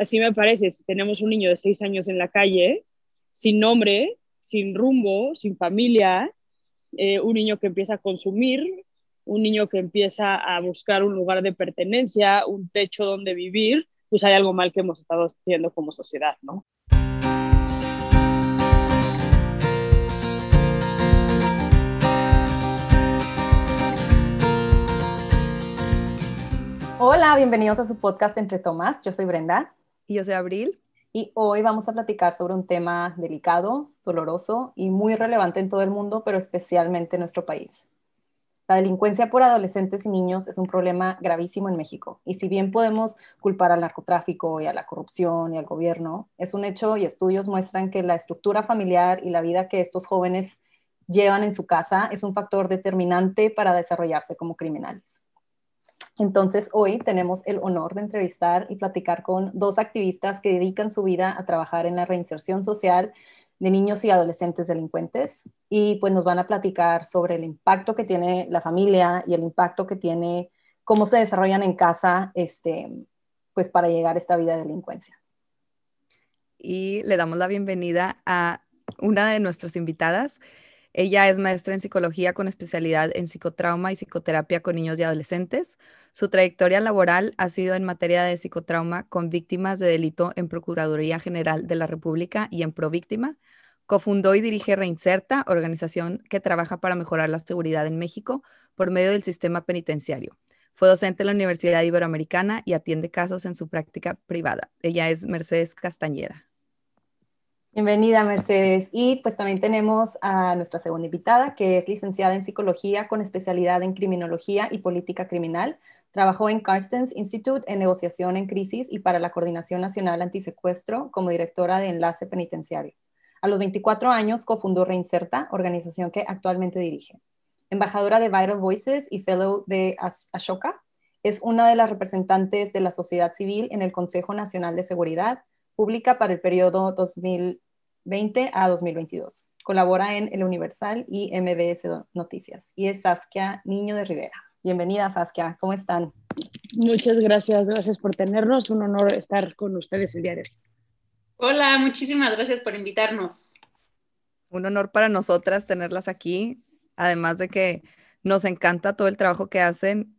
Así me parece, si tenemos un niño de seis años en la calle, sin nombre, sin rumbo, sin familia, eh, un niño que empieza a consumir, un niño que empieza a buscar un lugar de pertenencia, un techo donde vivir, pues hay algo mal que hemos estado haciendo como sociedad, ¿no? Hola, bienvenidos a su podcast Entre Tomás. Yo soy Brenda. Y yo soy Abril. Y hoy vamos a platicar sobre un tema delicado, doloroso y muy relevante en todo el mundo, pero especialmente en nuestro país. La delincuencia por adolescentes y niños es un problema gravísimo en México. Y si bien podemos culpar al narcotráfico y a la corrupción y al gobierno, es un hecho y estudios muestran que la estructura familiar y la vida que estos jóvenes llevan en su casa es un factor determinante para desarrollarse como criminales. Entonces, hoy tenemos el honor de entrevistar y platicar con dos activistas que dedican su vida a trabajar en la reinserción social de niños y adolescentes delincuentes y pues nos van a platicar sobre el impacto que tiene la familia y el impacto que tiene cómo se desarrollan en casa este pues para llegar a esta vida de delincuencia. Y le damos la bienvenida a una de nuestras invitadas. Ella es maestra en psicología con especialidad en psicotrauma y psicoterapia con niños y adolescentes. Su trayectoria laboral ha sido en materia de psicotrauma con víctimas de delito en Procuraduría General de la República y en Províctima. Cofundó y dirige Reinserta, organización que trabaja para mejorar la seguridad en México por medio del sistema penitenciario. Fue docente en la Universidad Iberoamericana y atiende casos en su práctica privada. Ella es Mercedes Castañeda. Bienvenida, Mercedes. Y pues también tenemos a nuestra segunda invitada, que es licenciada en psicología con especialidad en criminología y política criminal. Trabajó en Carstens Institute en negociación en crisis y para la Coordinación Nacional Antisecuestro como directora de enlace penitenciario. A los 24 años cofundó Reinserta, organización que actualmente dirige. Embajadora de Vital Voices y fellow de Ashoka, es una de las representantes de la sociedad civil en el Consejo Nacional de Seguridad Pública para el periodo 2020 a 2022. Colabora en El Universal y MBS Noticias. Y es Saskia Niño de Rivera. Bienvenida, Saskia. ¿Cómo están? Muchas gracias. Gracias por tenernos. Un honor estar con ustedes el día de hoy. Hola, muchísimas gracias por invitarnos. Un honor para nosotras tenerlas aquí. Además de que nos encanta todo el trabajo que hacen.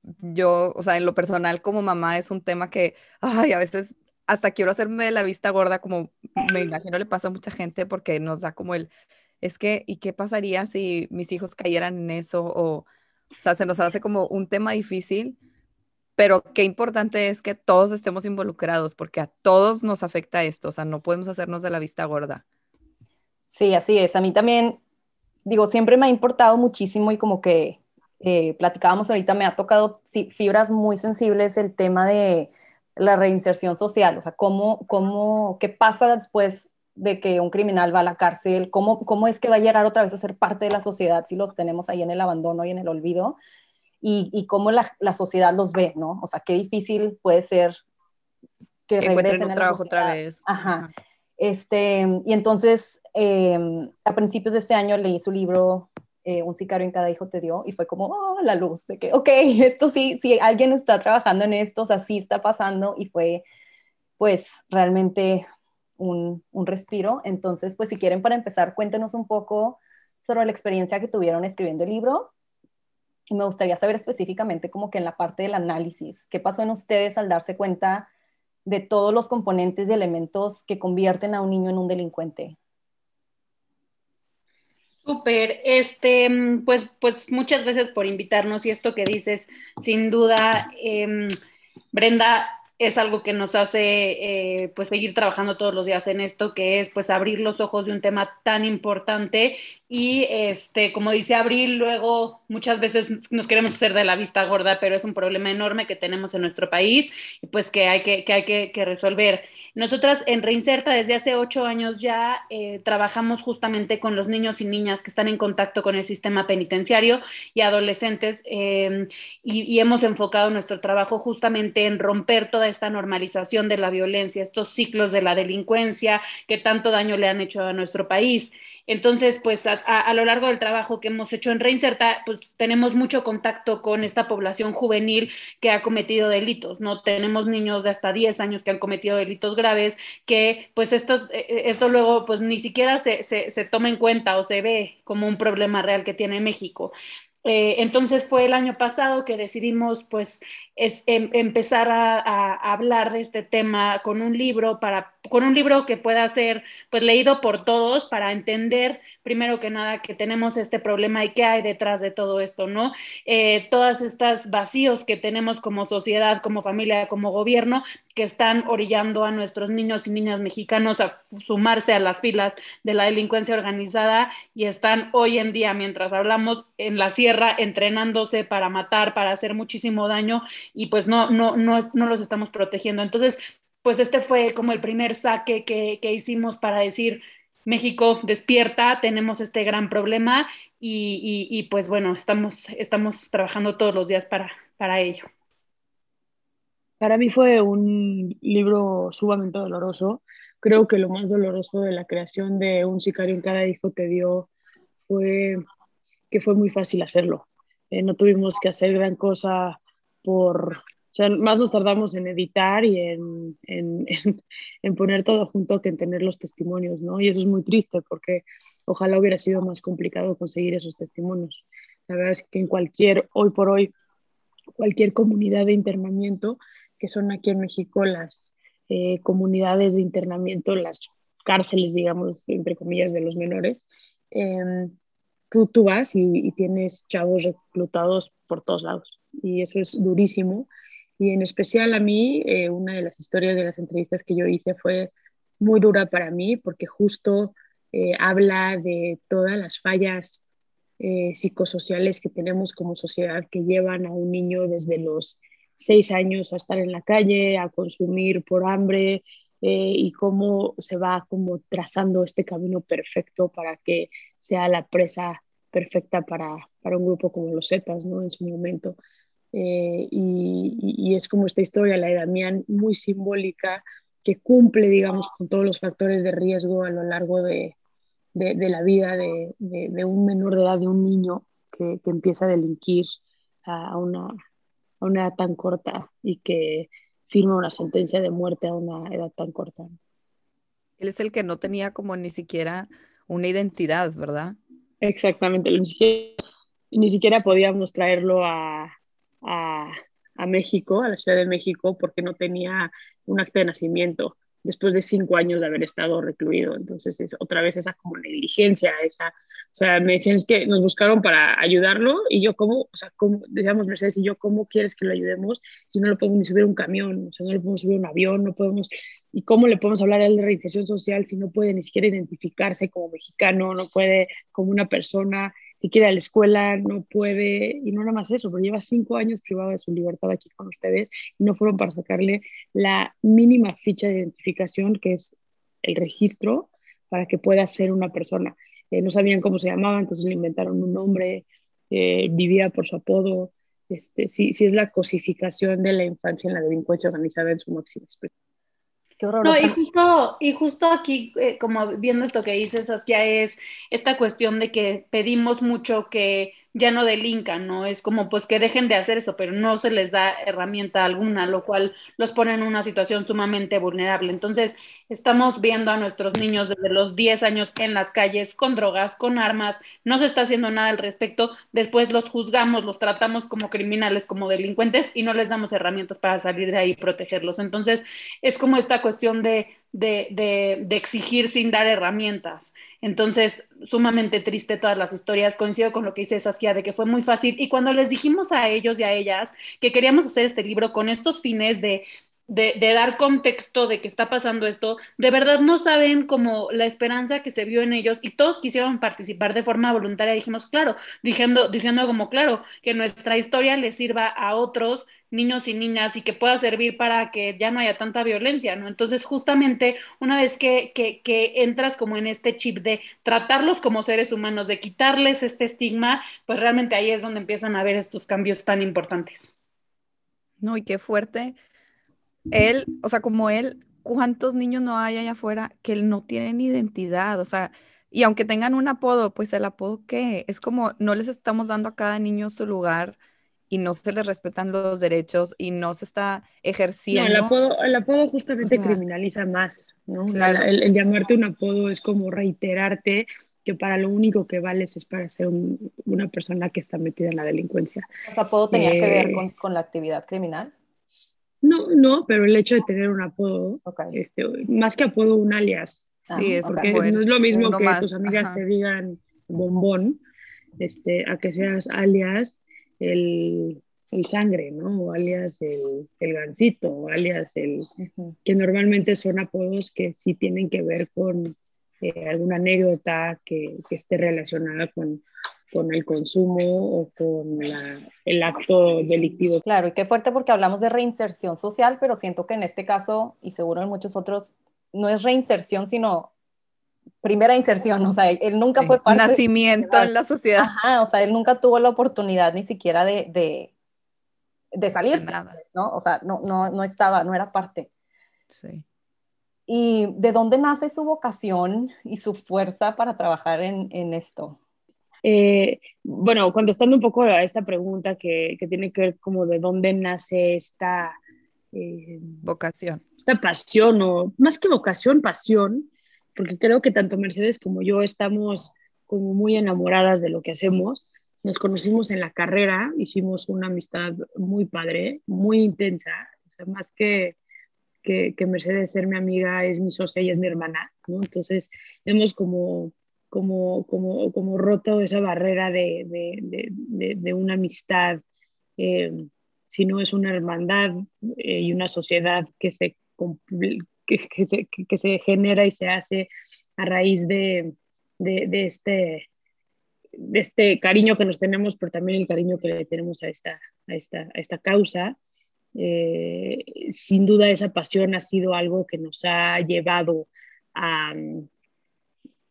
Yo, o sea, en lo personal como mamá es un tema que, ay, a veces hasta quiero hacerme de la vista gorda, como me imagino le pasa a mucha gente, porque nos da como el, es que, ¿y qué pasaría si mis hijos cayeran en eso? O, o sea, se nos hace como un tema difícil, pero qué importante es que todos estemos involucrados, porque a todos nos afecta esto, o sea, no podemos hacernos de la vista gorda. Sí, así es. A mí también, digo, siempre me ha importado muchísimo y como que eh, platicábamos ahorita, me ha tocado fibras muy sensibles el tema de la reinserción social, o sea, cómo, cómo, qué pasa después de que un criminal va a la cárcel, cómo, cómo es que va a llegar otra vez a ser parte de la sociedad si los tenemos ahí en el abandono y en el olvido, y, y cómo la, la, sociedad los ve, ¿no? O sea, qué difícil puede ser que, que regresen a trabajo otra vez. Ajá. Este, y entonces, eh, a principios de este año leí su libro eh, un sicario en cada hijo te dio y fue como oh, la luz de que, ok, esto sí, si alguien está trabajando en esto, o sea, sí está pasando y fue pues realmente un, un respiro. Entonces, pues si quieren para empezar, cuéntenos un poco sobre la experiencia que tuvieron escribiendo el libro. Y me gustaría saber específicamente como que en la parte del análisis, ¿qué pasó en ustedes al darse cuenta de todos los componentes y elementos que convierten a un niño en un delincuente? Súper, este, pues, pues muchas gracias por invitarnos y esto que dices, sin duda, eh, Brenda, es algo que nos hace eh, pues seguir trabajando todos los días en esto, que es pues abrir los ojos de un tema tan importante y este, como dice Abril, luego muchas veces nos queremos hacer de la vista gorda, pero es un problema enorme que tenemos en nuestro país y pues que hay que, que hay que, resolver. Nosotras en Reinserta desde hace ocho años ya eh, trabajamos justamente con los niños y niñas que están en contacto con el sistema penitenciario y adolescentes eh, y hemos enfocado nuestro trabajo justamente en romper toda esta normalización de la violencia, estos ciclos de la delincuencia que tanto daño le han hecho a nuestro país. Entonces, pues a, lo largo del trabajo que hemos hecho en Reinserta, pues tenemos mucho contacto con esta población juvenil que ha cometido delitos, ¿no? Tenemos niños de hasta 10 años que han cometido delitos graves, que pues estos, eh, eh, esto luego pues ni siquiera se, se, se toma en cuenta o se ve como un problema real que tiene México. Eh, entonces fue el año pasado que decidimos pues es, em, empezar a, a, hablar de este tema con un libro para con un libro que pueda ser pues leído por todos para entender primero que nada que tenemos este problema y qué hay detrás de todo esto, ¿no? Eh, todas estas vacíos que tenemos como sociedad, como familia, como gobierno, que están orillando a nuestros niños y niñas mexicanos a sumarse a las filas de la delincuencia organizada y están hoy en día, mientras hablamos, en la sierra entrenándose para matar, para hacer muchísimo daño y pues no, no, no, no los estamos protegiendo. Entonces, pues este fue como el primer saque que, que hicimos para decir, México despierta, tenemos este gran problema y, y, pues bueno, estamos, estamos trabajando todos los días para, para ello. Para mí fue un libro sumamente doloroso. Creo que lo más doloroso de la creación de Un sicario en cada hijo te dio fue que fue muy fácil hacerlo. Eh, no tuvimos que hacer gran cosa por, o sea, más nos tardamos en editar y en, en, en, poner todo junto que en tener los testimonios, ¿no? Y eso es muy triste porque ojalá hubiera sido más complicado conseguir esos testimonios. La verdad es que en cualquier, hoy por hoy, cualquier comunidad de internamiento, que son aquí en México las eh, comunidades de internamiento, las cárceles, digamos, entre comillas, de los menores, eh, tú, tú, vas y, y tienes chavos reclutados por todos lados. Y eso es durísimo y en especial a mí, eh, una de las historias de las entrevistas que yo hice fue muy dura para mí porque justo eh, habla de todas las fallas eh, psicosociales que tenemos como sociedad que llevan a un niño desde los seis años a estar en la calle, a consumir por hambre y cómo se va como trazando este camino perfecto para que sea la presa perfecta para, para un grupo como los Zetas, ¿no? En su momento. Eh, y, es como esta historia, la de Damián, muy simbólica, que cumple, digamos, con todos los factores de riesgo a lo largo de, de, la vida de, de, un menor de edad, de un niño que, que empieza a delinquir a una, a una edad tan corta y que firma una sentencia de muerte a una edad tan corta. Él es el que no tenía como ni siquiera una identidad, ¿verdad? Exactamente, ni siquiera, ni siquiera podíamos traerlo a, a, a, México, a la Ciudad de México, porque no tenía un acta de nacimiento después de cinco años de haber estado recluido. Entonces, es otra vez esa como negligencia, esa, o sea, me decían es que nos buscaron para ayudarlo y yo, ¿cómo? O sea, ¿cómo? Decíamos Mercedes y yo, ¿cómo quieres que lo ayudemos si no lo podemos subir un camión? O sea, no le podemos subir un avión, no podemos, ¿y cómo le podemos hablar a él de reinserción social si no puede ni siquiera identificarse como mexicano, no puede como una persona? Si quiere a la escuela, no puede, y no nada más eso, pero lleva cinco años privado de su libertad aquí con ustedes y no fueron para sacarle la mínima ficha de identificación que es el registro para que pueda ser una persona. Eh, no sabían cómo se llamaba, entonces le inventaron un nombre, eh, vivía por su apodo. Este, sí, sí es la cosificación de la infancia en la delincuencia organizada en su máxima expresión. No, y justo, y justo aquí, eh, como viendo esto que dices, Saskia, es esta cuestión de que pedimos mucho que ya no delincan, ¿no? Es como pues que dejen de hacer eso, pero no se les da herramienta alguna, lo cual los pone en una situación sumamente vulnerable. Entonces, estamos viendo a nuestros niños desde los 10 años en las calles con drogas, con armas, no se está haciendo nada al respecto, después los juzgamos, los tratamos como criminales, como delincuentes y no les damos herramientas para salir de ahí y protegerlos. Entonces, es como esta cuestión de de, exigir sin dar herramientas. Entonces, sumamente triste todas las historias. Coincido con lo que dice Saskia de que fue muy fácil. Y cuando les dijimos a ellos y a ellas que queríamos hacer este libro con estos fines de de, dar contexto de que está pasando esto, de verdad no saben como la esperanza que se vio en ellos y todos quisieron participar de forma voluntaria. Dijimos, claro, diciendo, diciendo como, claro, que nuestra historia les sirva a otros niños y niñas y que pueda servir para que ya no haya tanta violencia, ¿no? Entonces, justamente una vez que, que, que entras como en este chip de tratarlos como seres humanos, de quitarles este estigma, pues realmente ahí es donde empiezan a ver estos cambios tan importantes. No, y qué fuerte él, o sea, como él, ¿cuántos niños no hay allá afuera que no tienen identidad? O sea, Y aunque tengan un apodo, pues el apodo qué? Es como no les estamos dando a cada niño su lugar y no se les respetan los derechos y no se está ejerciendo. No, el apodo, el apodo justamente criminaliza más, ¿no? El, llamarte un apodo es como reiterarte que para lo único que vales es para ser una persona que está metida en la delincuencia. ¿O apodo tenía que ver eh, con, la actividad criminal? No, no, pero el hecho de tener un apodo, este, más que apodo, un alias. Sí, es porque no es lo mismo que tus amigas te digan bombón, este, a que seas alias el, el sangre, ¿no? O alias el, el gancito, o alias el... que normalmente son apodos que sí tienen que ver con eh, alguna anécdota que, que, esté relacionada con, con el consumo o con la, el acto delictivo. Claro, y qué fuerte porque hablamos de reinserción social, pero siento que en este caso, y seguro en muchos otros, no es reinserción, sino primera inserción, o sea, él nunca fue parte Nacimiento en la sociedad. Ajá, o sea, él nunca tuvo la oportunidad ni siquiera de, de, de salirse, ¿no? O sea, no, no, no estaba, no era parte. Sí. ¿Y de dónde nace su vocación y su fuerza para trabajar en, en esto? Eh, bueno, contestando un poco a esta pregunta que, que, tiene que ver como de dónde nace esta... Eh, vocación. Esta pasión, o más que vocación, pasión, porque creo que tanto Mercedes como yo estamos como muy enamoradas de lo que hacemos. Nos conocimos en la carrera, hicimos una amistad muy padre, muy intensa, más que, que, Mercedes ser mi amiga, es mi socia y es mi hermana, ¿no? Entonces hemos como, como, como, como roto esa barrera de, de, de, de una amistad, eh, si no es una hermandad eh, y una sociedad que se, que, se, que, se, genera y se hace a raíz de, de, este, de este cariño que nos tenemos, pero también el cariño que le tenemos a esta, a esta, a esta causa. Eh, sin duda esa pasión ha sido algo que nos ha llevado a,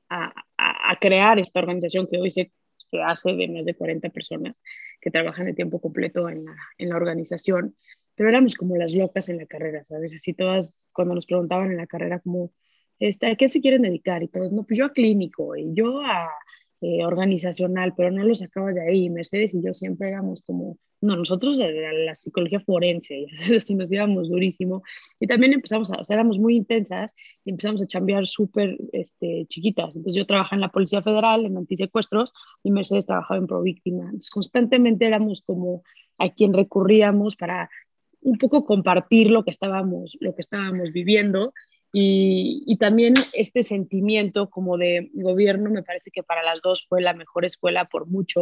a, a, crear esta organización que hoy se, se, hace de más de 40 personas que trabajan de tiempo completo en la, en la organización pero éramos como las locas en la carrera, ¿sabes? Así todas, cuando nos preguntaban en la carrera, como, este, ¿a qué se quieren dedicar? Y todos, no, pues yo a clínico y yo a eh, organizacional, pero no lo sacabas de ahí. Mercedes y yo siempre éramos como, no, nosotros a la psicología forense, así nos íbamos durísimo. Y también empezamos a, o sea, éramos muy intensas y empezamos a chambear súper este, chiquitas. Entonces yo trabajaba en la Policía Federal, en antisecuestros, y Mercedes trabajaba en Províctima. Entonces constantemente éramos como a quien recurríamos para un poco compartir lo que estábamos, lo que estábamos viviendo y, y, también este sentimiento como de gobierno me parece que para las dos fue la mejor escuela por mucho.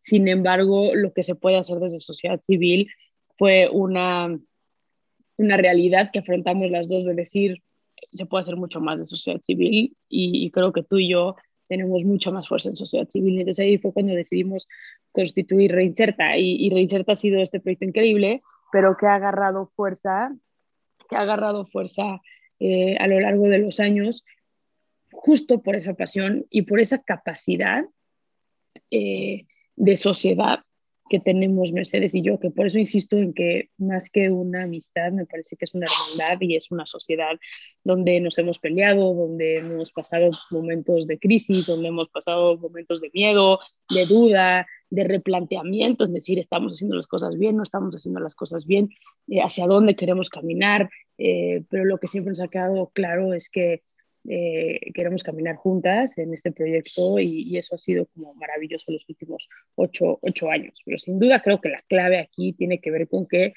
Sin embargo, lo que se puede hacer desde sociedad civil fue una, una realidad que afrontamos las dos de decir, se puede hacer mucho más de sociedad civil y, y creo que tú y yo tenemos mucha más fuerza en sociedad civil. Entonces ahí fue cuando decidimos constituir Reinserta y, y Reinserta ha sido este proyecto increíble pero que ha agarrado fuerza, que ha agarrado fuerza eh, a lo largo de los años, justo por esa pasión y por esa capacidad eh, de sociedad que tenemos Mercedes y yo, que por eso insisto en que más que una amistad, me parece que es una hermandad y es una sociedad donde nos hemos peleado, donde hemos pasado momentos de crisis, donde hemos pasado momentos de miedo, de duda, de replanteamiento, es decir, estamos haciendo las cosas bien, no estamos haciendo las cosas bien, eh, hacia dónde queremos caminar, eh, pero lo que siempre nos ha quedado claro es que eh, queremos caminar juntas en este proyecto y, eso ha sido como maravilloso los últimos ocho, ocho años. Pero sin duda creo que la clave aquí tiene que ver con que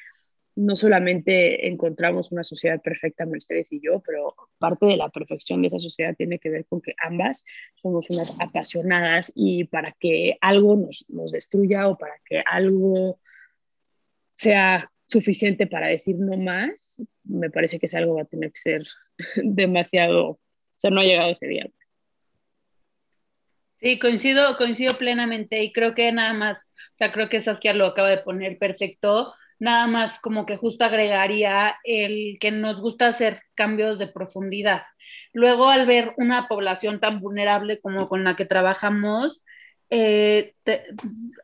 no solamente encontramos una sociedad perfecta, Mercedes y yo, pero parte de la perfección de esa sociedad tiene que ver con que ambas somos unas apasionadas y para que algo nos, nos destruya o para que algo sea suficiente para decir no más, me parece que ese algo va a tener que ser demasiado, sea, no ha llegado ese día. Sí, coincido, coincido plenamente y creo que nada más, o sea, creo que Saskia lo acaba de poner perfecto nada más como que justo agregaría el que nos gusta hacer cambios de profundidad. Luego, al ver una población tan vulnerable como con la que trabajamos, eh,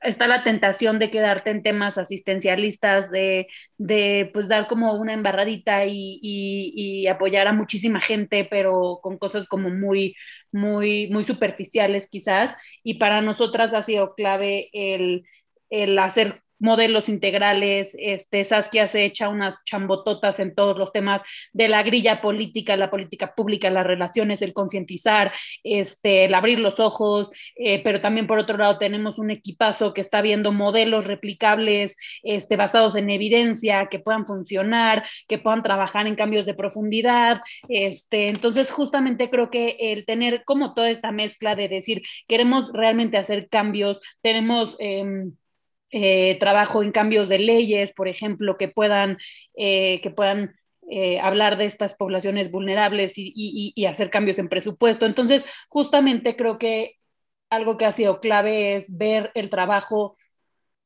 está la tentación de quedarte en temas asistencialistas, de, de pues dar como una embarradita y, y, apoyar a muchísima gente, pero con cosas como muy, muy, muy superficiales quizás. Y para nosotras ha sido clave el, el hacer modelos integrales, este, Saskia se echa unas chambototas en todos los temas de la grilla política, la política pública, las relaciones, el concientizar, este, el abrir los ojos, eh, pero también por otro lado tenemos un equipazo que está viendo modelos replicables, este, basados en evidencia, que puedan funcionar, que puedan trabajar en cambios de profundidad, este, entonces justamente creo que el tener como toda esta mezcla de decir, queremos realmente hacer cambios, tenemos... Em, eh, trabajo en cambios de leyes, por ejemplo, que puedan, eh, que puedan eh, hablar de estas poblaciones vulnerables y, hacer cambios en presupuesto. Entonces, justamente creo que algo que ha sido clave es ver el trabajo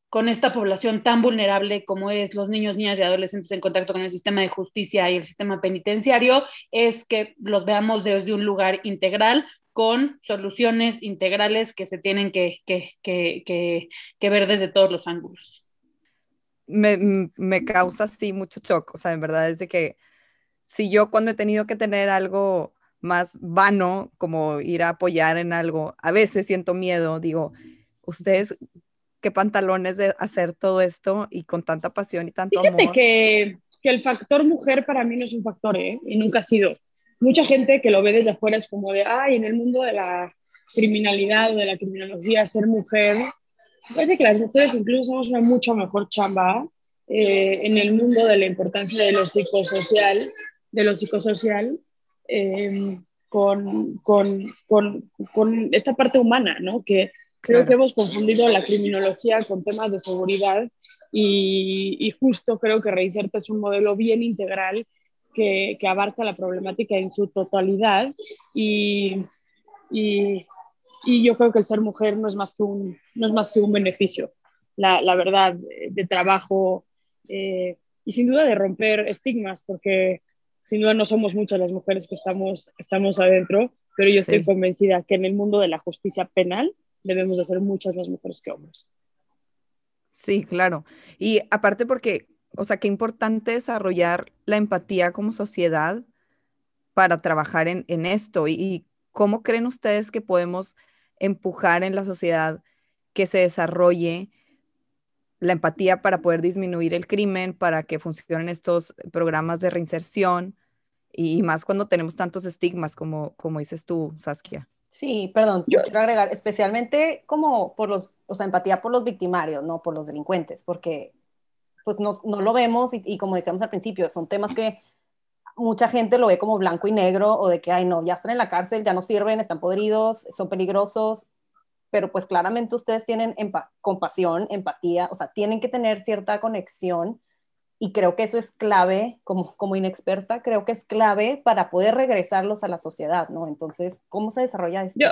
con esta población tan vulnerable como es los niños, niñas y adolescentes en contacto con el sistema de justicia y el sistema penitenciario, es que los veamos desde un lugar integral, con soluciones integrales que se tienen que, ver desde todos los ángulos. Me, causa así mucho shock, o sea, en verdad es de que si yo cuando he tenido que tener algo más vano, como ir a apoyar en algo, a veces siento miedo, digo, ustedes qué pantalones de hacer todo esto y con tanta pasión y tanto Fíjate amor. Que, que el factor mujer para mí no es un factor, ¿eh? Y nunca ha sido mucha gente que lo ve desde afuera es como de, ay, en el mundo de la criminalidad o de la criminología, ser mujer, parece que las mujeres incluso somos una mucho mejor chamba eh, en el mundo de la importancia de lo psicosocial, de lo psicosocial, em, con, con, con, con, esta parte humana, ¿no? Que creo que hemos confundido la criminología con temas de seguridad y, y justo creo que Reinserta es un modelo bien integral que, abarca la problemática en su totalidad y, y, yo creo que el ser mujer no es más que un, no es más que un beneficio, la, la verdad, de trabajo eh, y sin duda de romper estigmas, porque sin duda no somos muchas las mujeres que estamos, estamos adentro, pero yo estoy convencida que en el mundo de la justicia penal debemos de ser muchas más mujeres que hombres. Sí, claro. Y aparte porque o sea, qué importante desarrollar la empatía como sociedad para trabajar en, esto y, cómo creen ustedes que podemos empujar en la sociedad que se desarrolle la empatía para poder disminuir el crimen, para que funcionen estos programas de reinserción y, más cuando tenemos tantos estigmas como, como dices tú, Saskia. Sí, perdón, yo quiero agregar, especialmente como por los, o sea, empatía por los victimarios, no por los delincuentes, porque pues no, no lo vemos y, como decíamos al principio, son temas que mucha gente lo ve como blanco y negro o de que, ay, no, ya están en la cárcel, ya no sirven, están podridos, son peligrosos, pero pues claramente ustedes tienen compasión, empatía, o sea, tienen que tener cierta conexión y creo que eso es clave, como, como inexperta, creo que es clave para poder regresarlos a la sociedad, ¿no? Entonces, ¿cómo se desarrolla esto? Yo,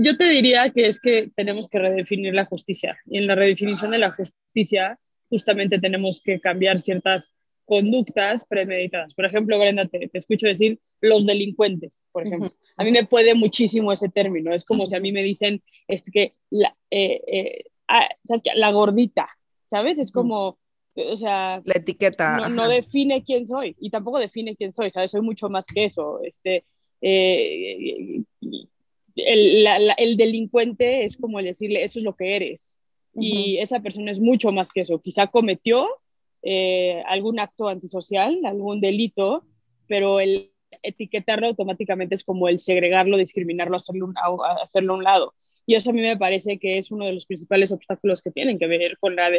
yo te diría que es que tenemos que redefinir la justicia y en la redefinición de la justicia justamente tenemos que cambiar ciertas conductas premeditadas. Por ejemplo, Brenda, te, escucho decir los delincuentes, por ejemplo. A mí me puede muchísimo ese término. Es como si a mí me dicen es que la, eh, eh, ah, la gordita, ¿sabes? Es como, o sea... La etiqueta. No, define quién soy y tampoco define quién soy, ¿sabes? Soy mucho más que eso. Este, eh, el, el delincuente es como decirle, eso es lo que eres y esa persona es mucho más que eso. Quizá cometió eh, algún acto antisocial, algún delito, pero el etiquetarlo automáticamente es como el segregarlo, discriminarlo, hacerlo, un, hacerlo a un lado. Y eso a mí me parece que es uno de los principales obstáculos que tienen que ver con la,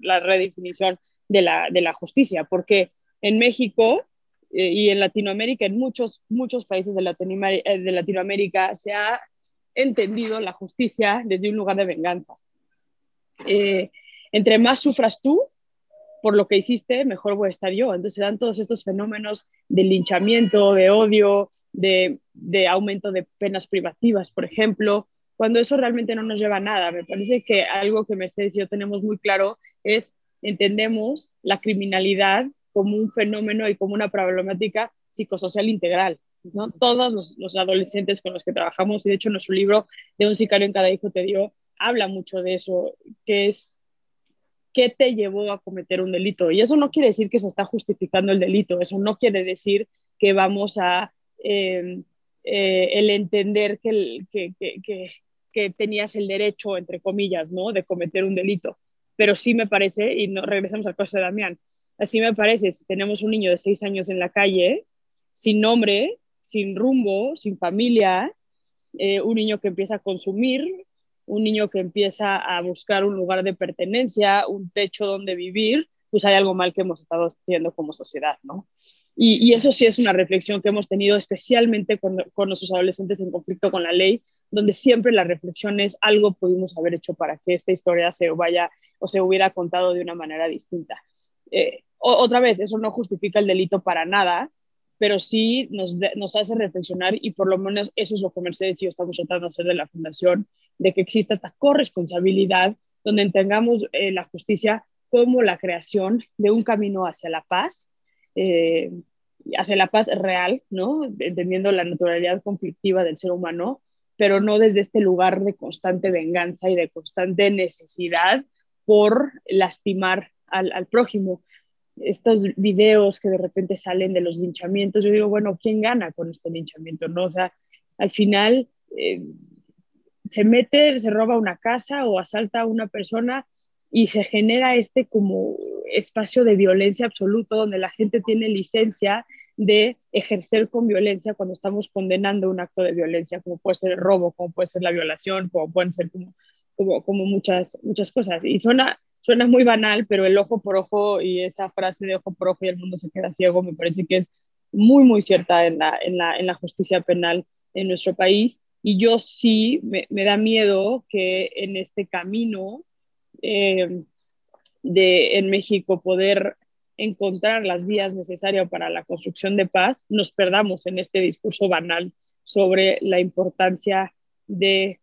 la redefinición de la, de la, justicia, porque en México eh, y en Latinoamérica, en muchos, muchos países de Latinoamérica, eh, de Latinoamérica, se ha entendido la justicia desde un lugar de venganza. Eh, entre más sufras tú por lo que hiciste, mejor voy a estar yo. Entonces se dan todos estos fenómenos de linchamiento, de odio, de, aumento de penas privativas, por ejemplo, cuando eso realmente no nos lleva a nada. Me parece que algo que Mercedes y yo tenemos muy claro es entendemos la criminalidad como un fenómeno y como una problemática psicosocial integral. ¿no? Todos los, los, adolescentes con los que trabajamos, y de hecho nuestro libro de Un sicario en cada hijo te dio, habla mucho de eso, que es qué te llevó a cometer un delito. Y eso no quiere decir que se está justificando el delito, eso no quiere decir que vamos a em, eh, el entender que, que, que, que, tenías el derecho, entre comillas, ¿no? de cometer un delito. Pero sí me parece, y no, regresamos al caso de Damián, así me parece, si tenemos un niño de seis años en la calle, sin nombre, sin rumbo, sin familia, eh, un niño que empieza a consumir, un niño que empieza a buscar un lugar de pertenencia, un techo donde vivir, pues hay algo mal que hemos estado haciendo como sociedad, ¿no? Y, eso sí es una reflexión que hemos tenido especialmente con, con, nuestros adolescentes en conflicto con la ley, donde siempre la reflexión es algo pudimos haber hecho para que esta historia se vaya o se hubiera contado de una manera distinta. Eh, otra vez, eso no justifica el delito para nada, pero sí nos, hace reflexionar y por lo menos eso es lo que Mercedes y yo estamos tratando de hacer de la fundación, de que exista esta corresponsabilidad donde entendamos eh, la justicia como la creación de un camino hacia la paz, eh, hacia la paz real, ¿no? entendiendo la naturalidad conflictiva del ser humano, pero no desde este lugar de constante venganza y de constante necesidad por lastimar al prójimo estos videos que de repente salen de los linchamientos, yo digo, bueno, ¿quién gana con este linchamiento? ¿no? O sea, al final eh, se mete, se roba una casa o asalta a una persona y se genera este como espacio de violencia absoluto donde la gente tiene licencia de ejercer con violencia cuando estamos condenando un acto de violencia, como puede ser el robo, como puede ser la violación, como pueden ser como, como, muchas, muchas cosas. Y suena, suena muy banal, pero el ojo por ojo y esa frase de ojo por ojo y el mundo se queda ciego me parece que es muy, muy cierta en la, en la, en la justicia penal en nuestro país. Y yo sí me, me da miedo que en este camino eh, de en México poder encontrar las vías necesarias para la construcción de paz, nos perdamos en este discurso banal sobre la importancia de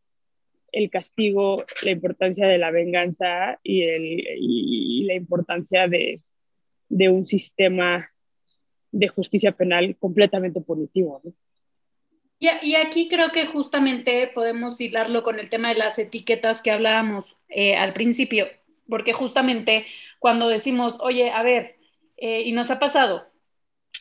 el castigo, la importancia de la venganza y, el, la importancia de, un sistema de justicia penal completamente punitivo. Y, aquí creo que justamente podemos hilarlo con el tema de las etiquetas que hablábamos eh, al principio, porque justamente cuando decimos, oye, a ver, eh, y nos ha pasado,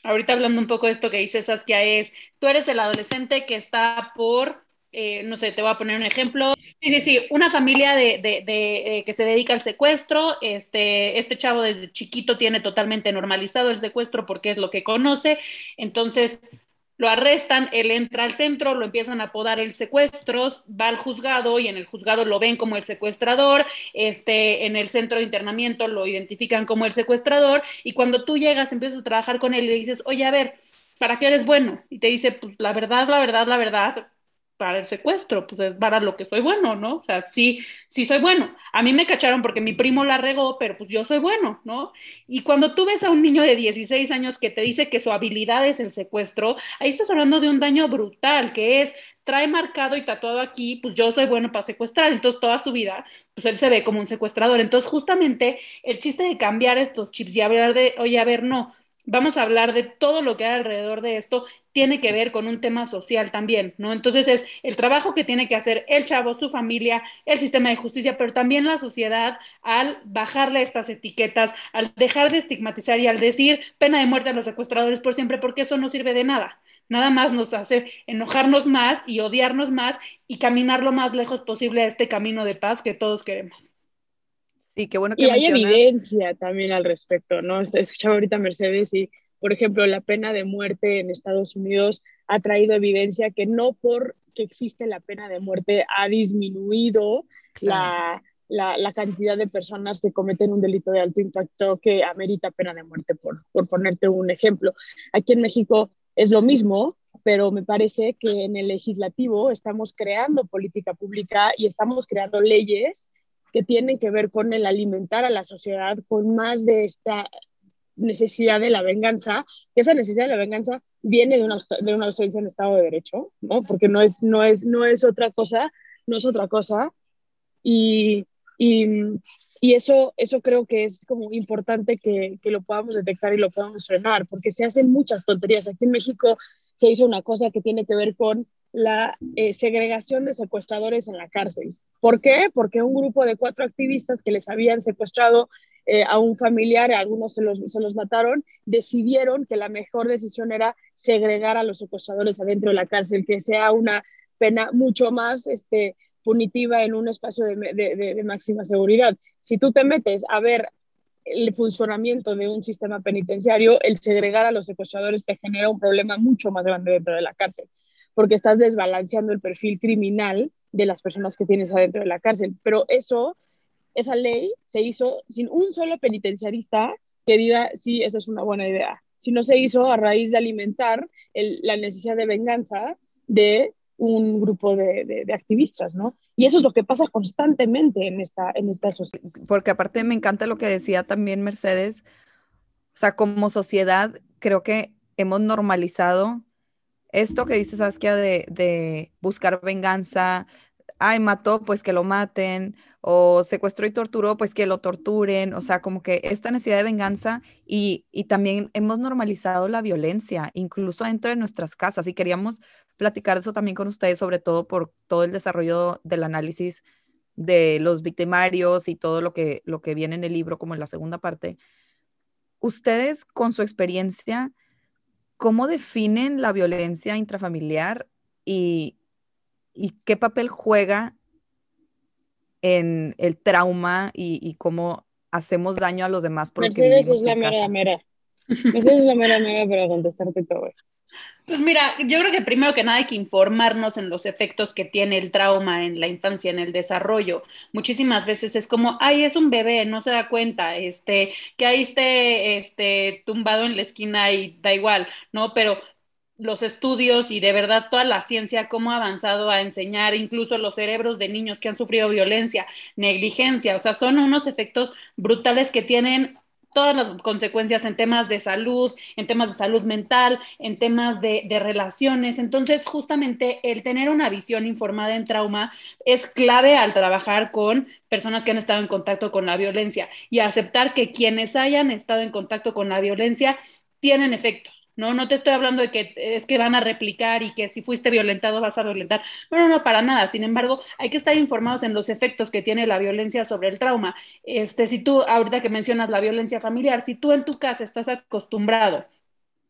ahorita hablando un poco de esto que dice Saskia, es, tú eres el adolescente que está por eh, no sé, te voy a poner un ejemplo. Sí, sí, sí, una familia de, de, eh, que se dedica al secuestro, este, este chavo desde chiquito tiene totalmente normalizado el secuestro porque es lo que conoce, entonces lo arrestan, él entra al centro, lo empiezan a apodar el secuestros, va al juzgado y en el juzgado lo ven como el secuestrador, este, en el centro de internamiento lo identifican como el secuestrador y cuando tú llegas, empiezas a trabajar con él y le dices, oye, a ver, ¿para qué eres bueno? Y te dice, pues la verdad, la verdad, la verdad, para el secuestro, pues es para lo que soy bueno, ¿no? O sea, sí, sí soy bueno. A mí me cacharon porque mi primo la regó, pero pues yo soy bueno, ¿no? Y cuando tú ves a un niño de 16 años que te dice que su habilidad es el secuestro, ahí estás hablando de un daño brutal, que es trae marcado y tatuado aquí, pues yo soy bueno para secuestrar, entonces toda su vida, pues él se ve como un secuestrador. Entonces, justamente el chiste de cambiar estos chips y hablar de, oye, a ver, no, vamos a hablar de todo lo que hay alrededor de esto, tiene que ver con un tema social también, ¿no? Entonces es el trabajo que tiene que hacer el chavo, su familia, el sistema de justicia, pero también la sociedad al bajarle estas etiquetas, al dejar de estigmatizar y al decir pena de muerte a los secuestradores por siempre, porque eso no sirve de nada. Nada más nos hace enojarnos más y odiarnos más y caminar lo más lejos posible a este camino de paz que todos queremos. Sí, qué bueno que Y hay evidencia también al respecto, ¿no? Escuchaba ahorita Mercedes y, por ejemplo, la pena de muerte en Estados Unidos ha traído evidencia que no porque existe la pena de muerte ha disminuido la, la, cantidad de personas que cometen un delito de alto impacto que amerita pena de muerte, por, por ponerte un ejemplo. Aquí en México es lo mismo, pero me parece que en el legislativo estamos creando política pública y estamos creando leyes que tienen que ver con el alimentar a la sociedad con más de esta necesidad de la venganza, que esa necesidad de la venganza viene de una, de una ausencia en Estado de Derecho, ¿no? Porque no es, no es, no es otra cosa, no es otra cosa. Y, y, y eso, eso creo que es como importante que, que, lo podamos detectar y lo podamos frenar, porque se hacen muchas tonterías. Aquí en México se hizo una cosa que tiene que ver con la eh, segregación de secuestradores en la cárcel. ¿Por qué? Porque un grupo de cuatro activistas que les habían secuestrado eh, a un familiar, algunos se los, se los mataron, decidieron que la mejor decisión era segregar a los secuestradores adentro de la cárcel, que sea una pena mucho más este, punitiva en un espacio de, de, de, máxima seguridad. Si tú te metes a ver el funcionamiento de un sistema penitenciario, el segregar a los secuestradores te genera un problema mucho más grande dentro de la cárcel, porque estás desbalanceando el perfil criminal de las personas que tienes adentro de la cárcel. Pero eso esa ley se hizo sin un solo penitenciarista que diga, sí, esa es una buena idea, sino se hizo a raíz de alimentar la necesidad de venganza de un grupo de, activistas, ¿no? Y eso es lo que pasa constantemente en esta, en esta sociedad. Porque aparte me encanta lo que decía también Mercedes, o sea, como sociedad creo que hemos normalizado esto que dice Saskia de, de buscar venganza, ay, mató, pues que lo maten, o secuestró y torturó, pues que lo torturen, o sea, como que esta necesidad de venganza y, también hemos normalizado la violencia, incluso dentro de nuestras casas, y queríamos platicar eso también con ustedes, sobre todo por todo el desarrollo del análisis de los victimarios y todo lo que, lo que viene en el libro, como en la segunda parte. Ustedes, con su experiencia, ¿cómo definen la violencia intrafamiliar y, y qué papel juega en el trauma y, cómo hacemos daño a los demás. Porque Mercedes es la mera mera. Mercedes es la mera mera para contestarte todo eso. Pues mira, yo creo que primero que nada hay que informarnos en los efectos que tiene el trauma en la infancia, en el desarrollo. Muchísimas veces es como, ay, es un bebé, no se da cuenta, este, que ahí esté, este, tumbado en la esquina y da igual, ¿no? Pero los estudios y de verdad toda la ciencia, cómo ha avanzado a enseñar incluso los cerebros de niños que han sufrido violencia, negligencia, o sea, son unos efectos brutales que tienen todas las consecuencias en temas de salud, en temas de salud mental, en temas de, de, relaciones. Entonces, justamente el tener una visión informada en trauma es clave al trabajar con personas que han estado en contacto con la violencia y aceptar que quienes hayan estado en contacto con la violencia tienen efectos ¿no? No te estoy hablando de que es que van a replicar y que si fuiste violentado vas a violentar. No, no, no, para nada. Sin embargo, hay que estar informados en los efectos que tiene la violencia sobre el trauma. Este, si tú, ahorita que mencionas la violencia familiar, si tú en tu casa estás acostumbrado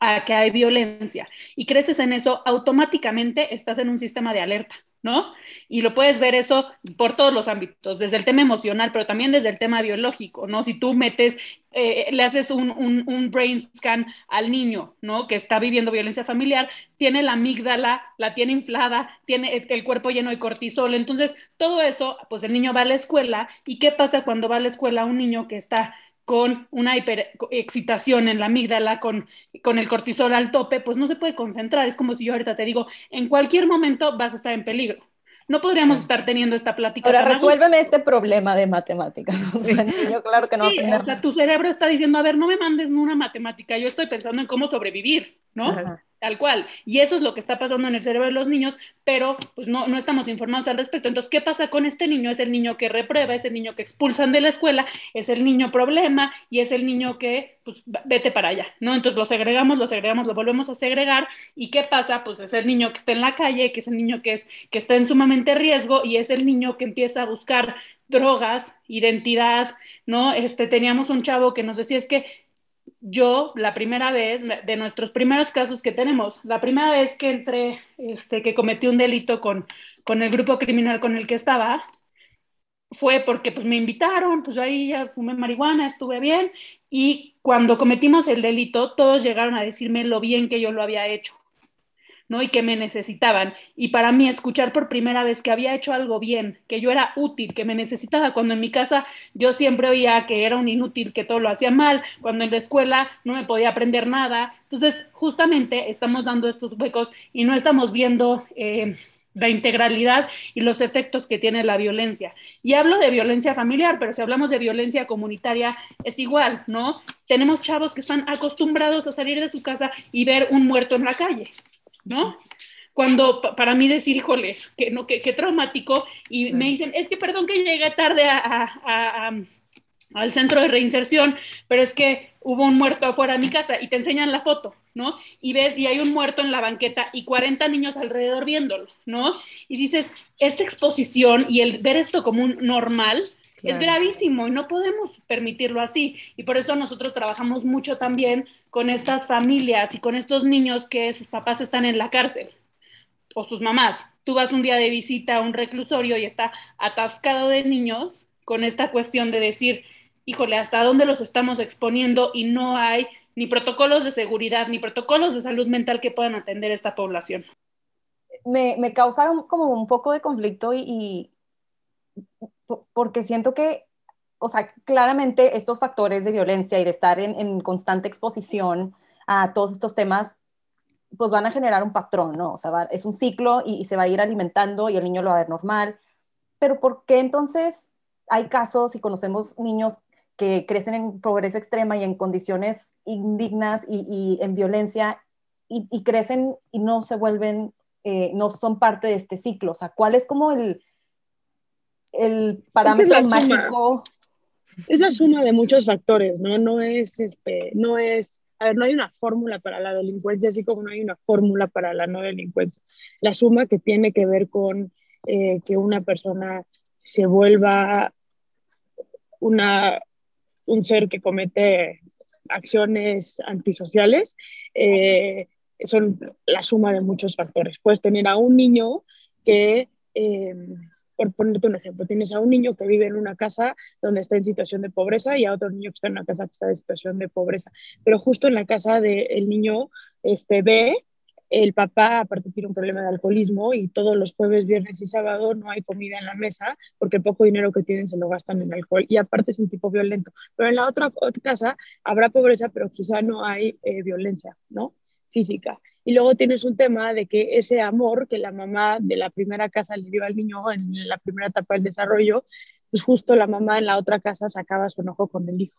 a que hay violencia y creces en eso, automáticamente estás en un sistema de alerta. ¿No? Y lo puedes ver eso por todos los ámbitos, desde el tema emocional, pero también desde el tema biológico, ¿no? Si tú metes, eh, le haces un, un, brain scan al niño, ¿no? Que está viviendo violencia familiar, tiene la amígdala, la tiene inflada, tiene el cuerpo lleno de cortisol, entonces todo eso, pues el niño va a la escuela, ¿y qué pasa cuando va a la escuela un niño que está con una hiperexcitación en la amígdala, con, con el cortisol al tope, pues no se puede concentrar. Es como si yo ahorita te digo, en cualquier momento vas a estar en peligro. No podríamos estar teniendo esta plática. Ahora resuélveme este problema de matemáticas. yo claro que no. Sí, o sea, tu cerebro está diciendo, a ver, no me mandes una matemática, yo estoy pensando en cómo sobrevivir, ¿no? Tal cual. Y eso es lo que está pasando en el cerebro de los niños, pero pues no, no estamos informados al respecto. Entonces, ¿qué pasa con este niño? Es el niño que reprueba, es el niño que expulsan de la escuela, es el niño problema y es el niño que, pues, vete para allá, ¿no? Entonces lo segregamos, lo segregamos, lo volvemos a segregar. ¿Y qué pasa? Pues es el niño que está en la calle, que es el niño que, es, que está en sumamente riesgo y es el niño que empieza a buscar drogas, identidad, ¿no? Este, teníamos un chavo que nos decía, es que yo la primera vez, de nuestros primeros casos que tenemos, la primera vez que entré, este, que cometí un delito con, con el grupo criminal con el que estaba, fue porque pues me invitaron, pues ahí ya fumé marihuana, estuve bien, y cuando cometimos el delito, todos llegaron a decirme lo bien que yo lo había hecho. ¿No? Y que me necesitaban. Y para mí escuchar por primera vez que había hecho algo bien, que yo era útil, que me necesitaba, cuando en mi casa yo siempre oía que era un inútil, que todo lo hacía mal, cuando en la escuela no me podía aprender nada. Entonces, justamente estamos dando estos huecos y no estamos viendo... Eh, la integralidad y los efectos que tiene la violencia. Y hablo de violencia familiar, pero si hablamos de violencia comunitaria, es igual, ¿no? Tenemos chavos que están acostumbrados a salir de su casa y ver un muerto en la calle. ¿No? Cuando para mí decir, híjoles, que, no, que, traumático, y me dicen, es que perdón que llegué tarde al centro de reinserción, pero es que hubo un muerto afuera de mi casa y te enseñan la foto, ¿no? Y ves, y hay un muerto en la banqueta y 40 niños alrededor viéndolo, ¿no? Y dices, esta exposición y el ver esto como un normal es gravísimo y no podemos permitirlo así. Y por eso nosotros trabajamos mucho también con estas familias y con estos niños que sus papás están en la cárcel o sus mamás. Tú vas un día de visita a un reclusorio y está atascado de niños con esta cuestión de decir, híjole, ¿hasta dónde los estamos exponiendo? Y no hay ni protocolos de seguridad, ni protocolos de salud mental que puedan atender esta población. Me, me causa como un poco de conflicto y, porque siento que, o sea, claramente estos factores de violencia y de estar en, constante exposición a todos estos temas, pues van a generar un patrón, ¿no? O sea, es un ciclo y, se va a ir alimentando y el niño lo va a ver normal. Pero ¿por qué entonces hay casos y conocemos niños que crecen en pobreza extrema y en condiciones indignas y, en violencia y, crecen y no se vuelven, eh, no son parte de este ciclo? O sea, ¿cuál es como el, el parámetro mágico. Es la suma de muchos factores, ¿no? No es, este, no es, a ver, no hay una fórmula para la delincuencia, así como no hay una fórmula para la no delincuencia. La suma que tiene que ver con eh, que una persona se vuelva una, un ser que comete acciones antisociales, eh, son la suma de muchos factores. Puedes tener a un niño que... Eh, por ponerte un ejemplo, tienes a un niño que vive en una casa donde está en situación de pobreza y a otro niño que está en una casa que está en situación de pobreza. Pero justo en la casa del niño este, ve, el papá aparte tiene un problema de alcoholismo y todos los jueves, viernes y sábado no hay comida en la mesa porque el poco dinero que tienen se lo gastan en alcohol y aparte es un tipo violento. Pero en la otra casa habrá pobreza, pero quizá no hay eh, violencia, ¿no? Física. Y luego tienes un tema de que ese amor que la mamá de la primera casa le dio al niño en la primera etapa del desarrollo, pues justo la mamá en la otra casa sacaba su enojo con el hijo.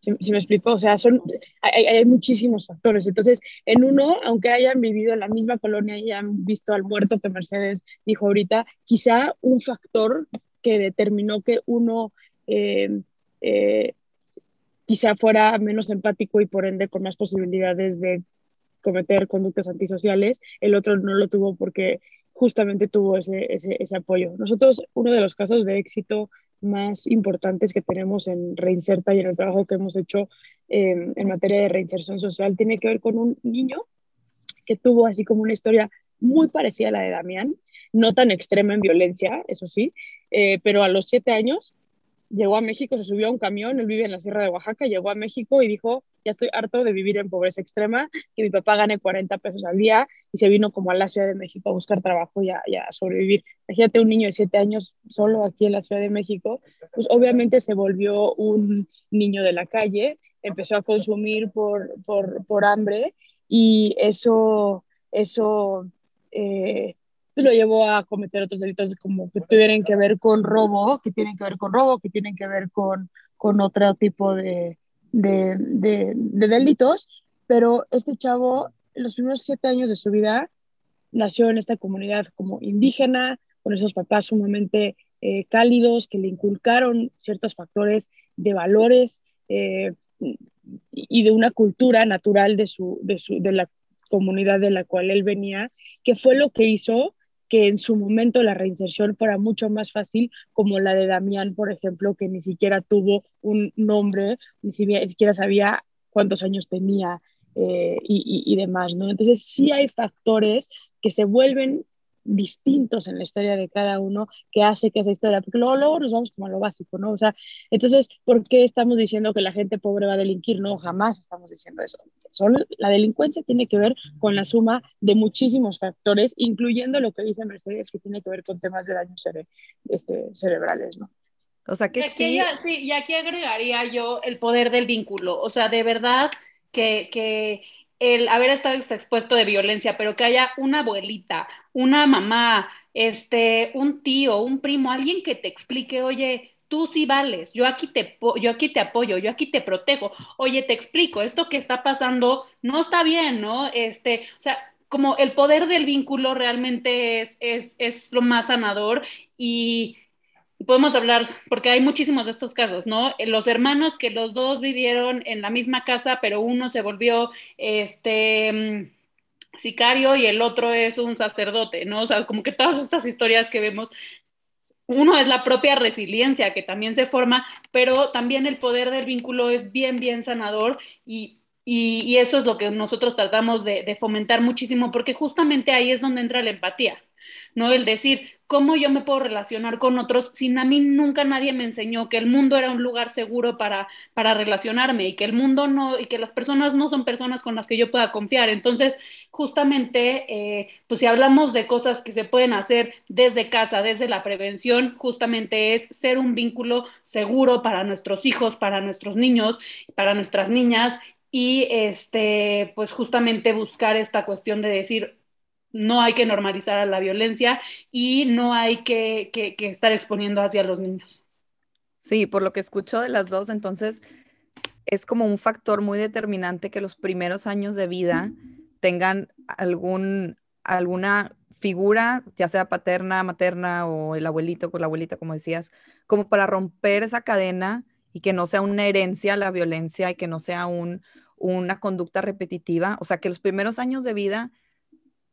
¿Sí, me explico? O sea, son, hay, muchísimos factores. Entonces, en uno, aunque hayan vivido en la misma colonia y hayan visto al muerto que Mercedes dijo ahorita, quizá un factor que determinó que uno eh, eh, quizá fuera menos empático y por ende con más posibilidades de cometer conductas antisociales, el otro no lo tuvo porque justamente tuvo ese, ese, ese, apoyo. Nosotros, uno de los casos de éxito más importantes que tenemos en Reinserta y en el trabajo que hemos hecho em, en materia de reinserción social tiene que ver con un niño que tuvo así como una historia muy parecida a la de Damián, no tan extrema en violencia, eso sí, eh, pero a los siete años llegó a México, se subió a un camión, él vive en la Sierra de Oaxaca, llegó a México y dijo, ya estoy harto de vivir en pobreza extrema, que mi papá gane 40 pesos al día y se vino como a la Ciudad de México a buscar trabajo y a, sobrevivir. Imagínate un niño de 7 años solo aquí en la Ciudad de México, pues obviamente se volvió un niño de la calle, empezó a consumir por, por, por hambre y eso, eso eh, pues, lo llevó a cometer otros delitos como que tuvieran que ver con robo, que tienen que ver con robo, que tienen que ver con, con otro tipo de, de, de, delitos, pero este chavo, los primeros siete años de su vida, nació en esta comunidad como indígena, con esos papás sumamente eh, cálidos que le inculcaron ciertos factores de valores eh, y de una cultura natural de, su, de, su, de la comunidad de la cual él venía, que fue lo que hizo que en su momento la reinserción fuera mucho más fácil, como la de Damián, por ejemplo, que ni siquiera tuvo un nombre, ni siquiera sabía cuántos años tenía eh, y, y, demás, ¿no? Entonces sí hay factores que se vuelven distintos en la historia de cada uno que hace que esa historia, porque luego, luego nos vamos como a lo básico, ¿no? O sea, entonces, ¿por qué estamos diciendo que la gente pobre va a delinquir? No, jamás estamos diciendo eso. Solo la delincuencia tiene que ver con la suma de muchísimos factores, incluyendo lo que dice Mercedes, que tiene que ver con temas de daños este, cerebrales, ¿no? O sea que sí. sí. Y aquí agregaría yo el poder del vínculo. O sea, de verdad que, que el haber estado expuesto de violencia, pero que haya una abuelita, una mamá, este, un tío, un primo, alguien que te explique, oye, tú sí vales, yo aquí te, yo aquí te apoyo, yo aquí te protejo, oye, te explico, esto que está pasando no está bien, ¿no? Este, o sea, como el poder del vínculo realmente es, es, es lo más sanador y podemos hablar, porque hay muchísimos de estos casos, ¿no? Los hermanos que los dos vivieron en la misma casa, pero uno se volvió, este, mm, sicario y el otro es un sacerdote, ¿no? O sea, como que todas estas historias que vemos uno es la propia resiliencia que también se forma, pero también el poder del vínculo es bien, bien sanador y, eso es lo que nosotros tratamos de, de, fomentar muchísimo, porque justamente ahí es donde entra la empatía, ¿no? El decir, ¿cómo yo me puedo relacionar con otros sin a mí nunca nadie me enseñó que el mundo era un lugar seguro para, para relacionarme y que el mundo no, y que las personas no son personas con las que yo pueda confiar? Entonces, justamente, eh, pues si hablamos de cosas que se pueden hacer desde casa, desde la prevención, justamente es ser un vínculo seguro para nuestros hijos, para nuestros niños, para nuestras niñas y este, pues justamente buscar esta cuestión de decir, no hay que normalizar a la violencia y no hay que, estar exponiendo hacia los niños. Sí, por lo que escucho de las dos, entonces es como un factor muy determinante que los primeros años de vida tengan algún, alguna figura, ya sea paterna, materna o el abuelito con la abuelita, como decías, como para romper esa cadena y que no sea una herencia la violencia y que no sea un, una conducta repetitiva. O sea, que los primeros años de vida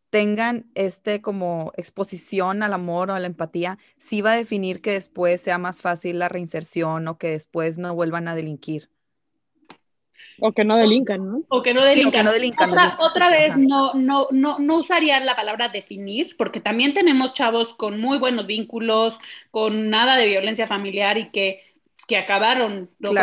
tengan este como exposición al amor o a la empatía, sí va a definir que después sea más fácil la reinserción o que después no vuelvan a delinquir. O que no delincan, ¿no? O que no delincan. otra, vez, no, no, no, no usaría la palabra definir, porque también tenemos chavos con muy buenos vínculos, con nada de violencia familiar y que que acabaron los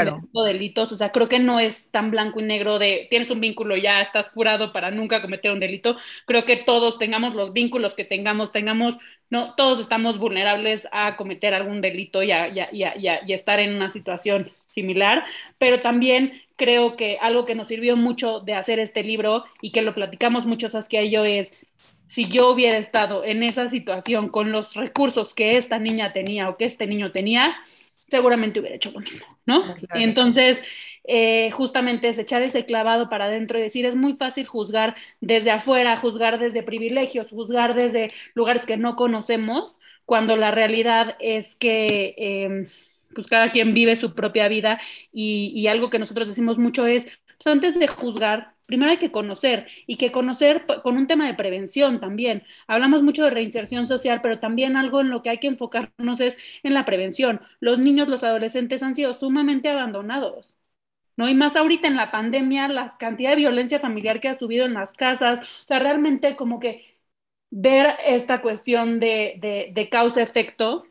delitos, o sea, creo que no es tan blanco y negro de tienes un vínculo, ya estás curado para nunca cometer un delito. Creo que todos tengamos los vínculos que tengamos, tengamos, no, todos estamos vulnerables a cometer algún delito y a, y estar en una situación similar, pero también creo que algo que nos sirvió mucho de hacer este libro y que lo platicamos mucho Saskia y yo es si yo hubiera estado en esa situación con los recursos que esta niña tenía o que este niño tenía, seguramente hubiera hecho lo mismo, ¿no? y entonces, eh, justamente es echar ese clavado para adentro y decir, es muy fácil juzgar desde afuera, juzgar desde privilegios, juzgar desde lugares que no conocemos, cuando la realidad es que... Em, pues cada quien vive su propia vida y, y algo que nosotros decimos mucho es, pues antes de juzgar, primero hay que conocer y que conocer con un tema de prevención también. Hablamos mucho de reinserción social, pero también algo en lo que hay que enfocarnos es en la prevención. Los niños, los adolescentes han sido sumamente abandonados. ¿no? Y más ahorita en la pandemia, la cantidad de violencia familiar que ha subido en las casas, o sea, realmente como que ver esta cuestión de, de causa-efecto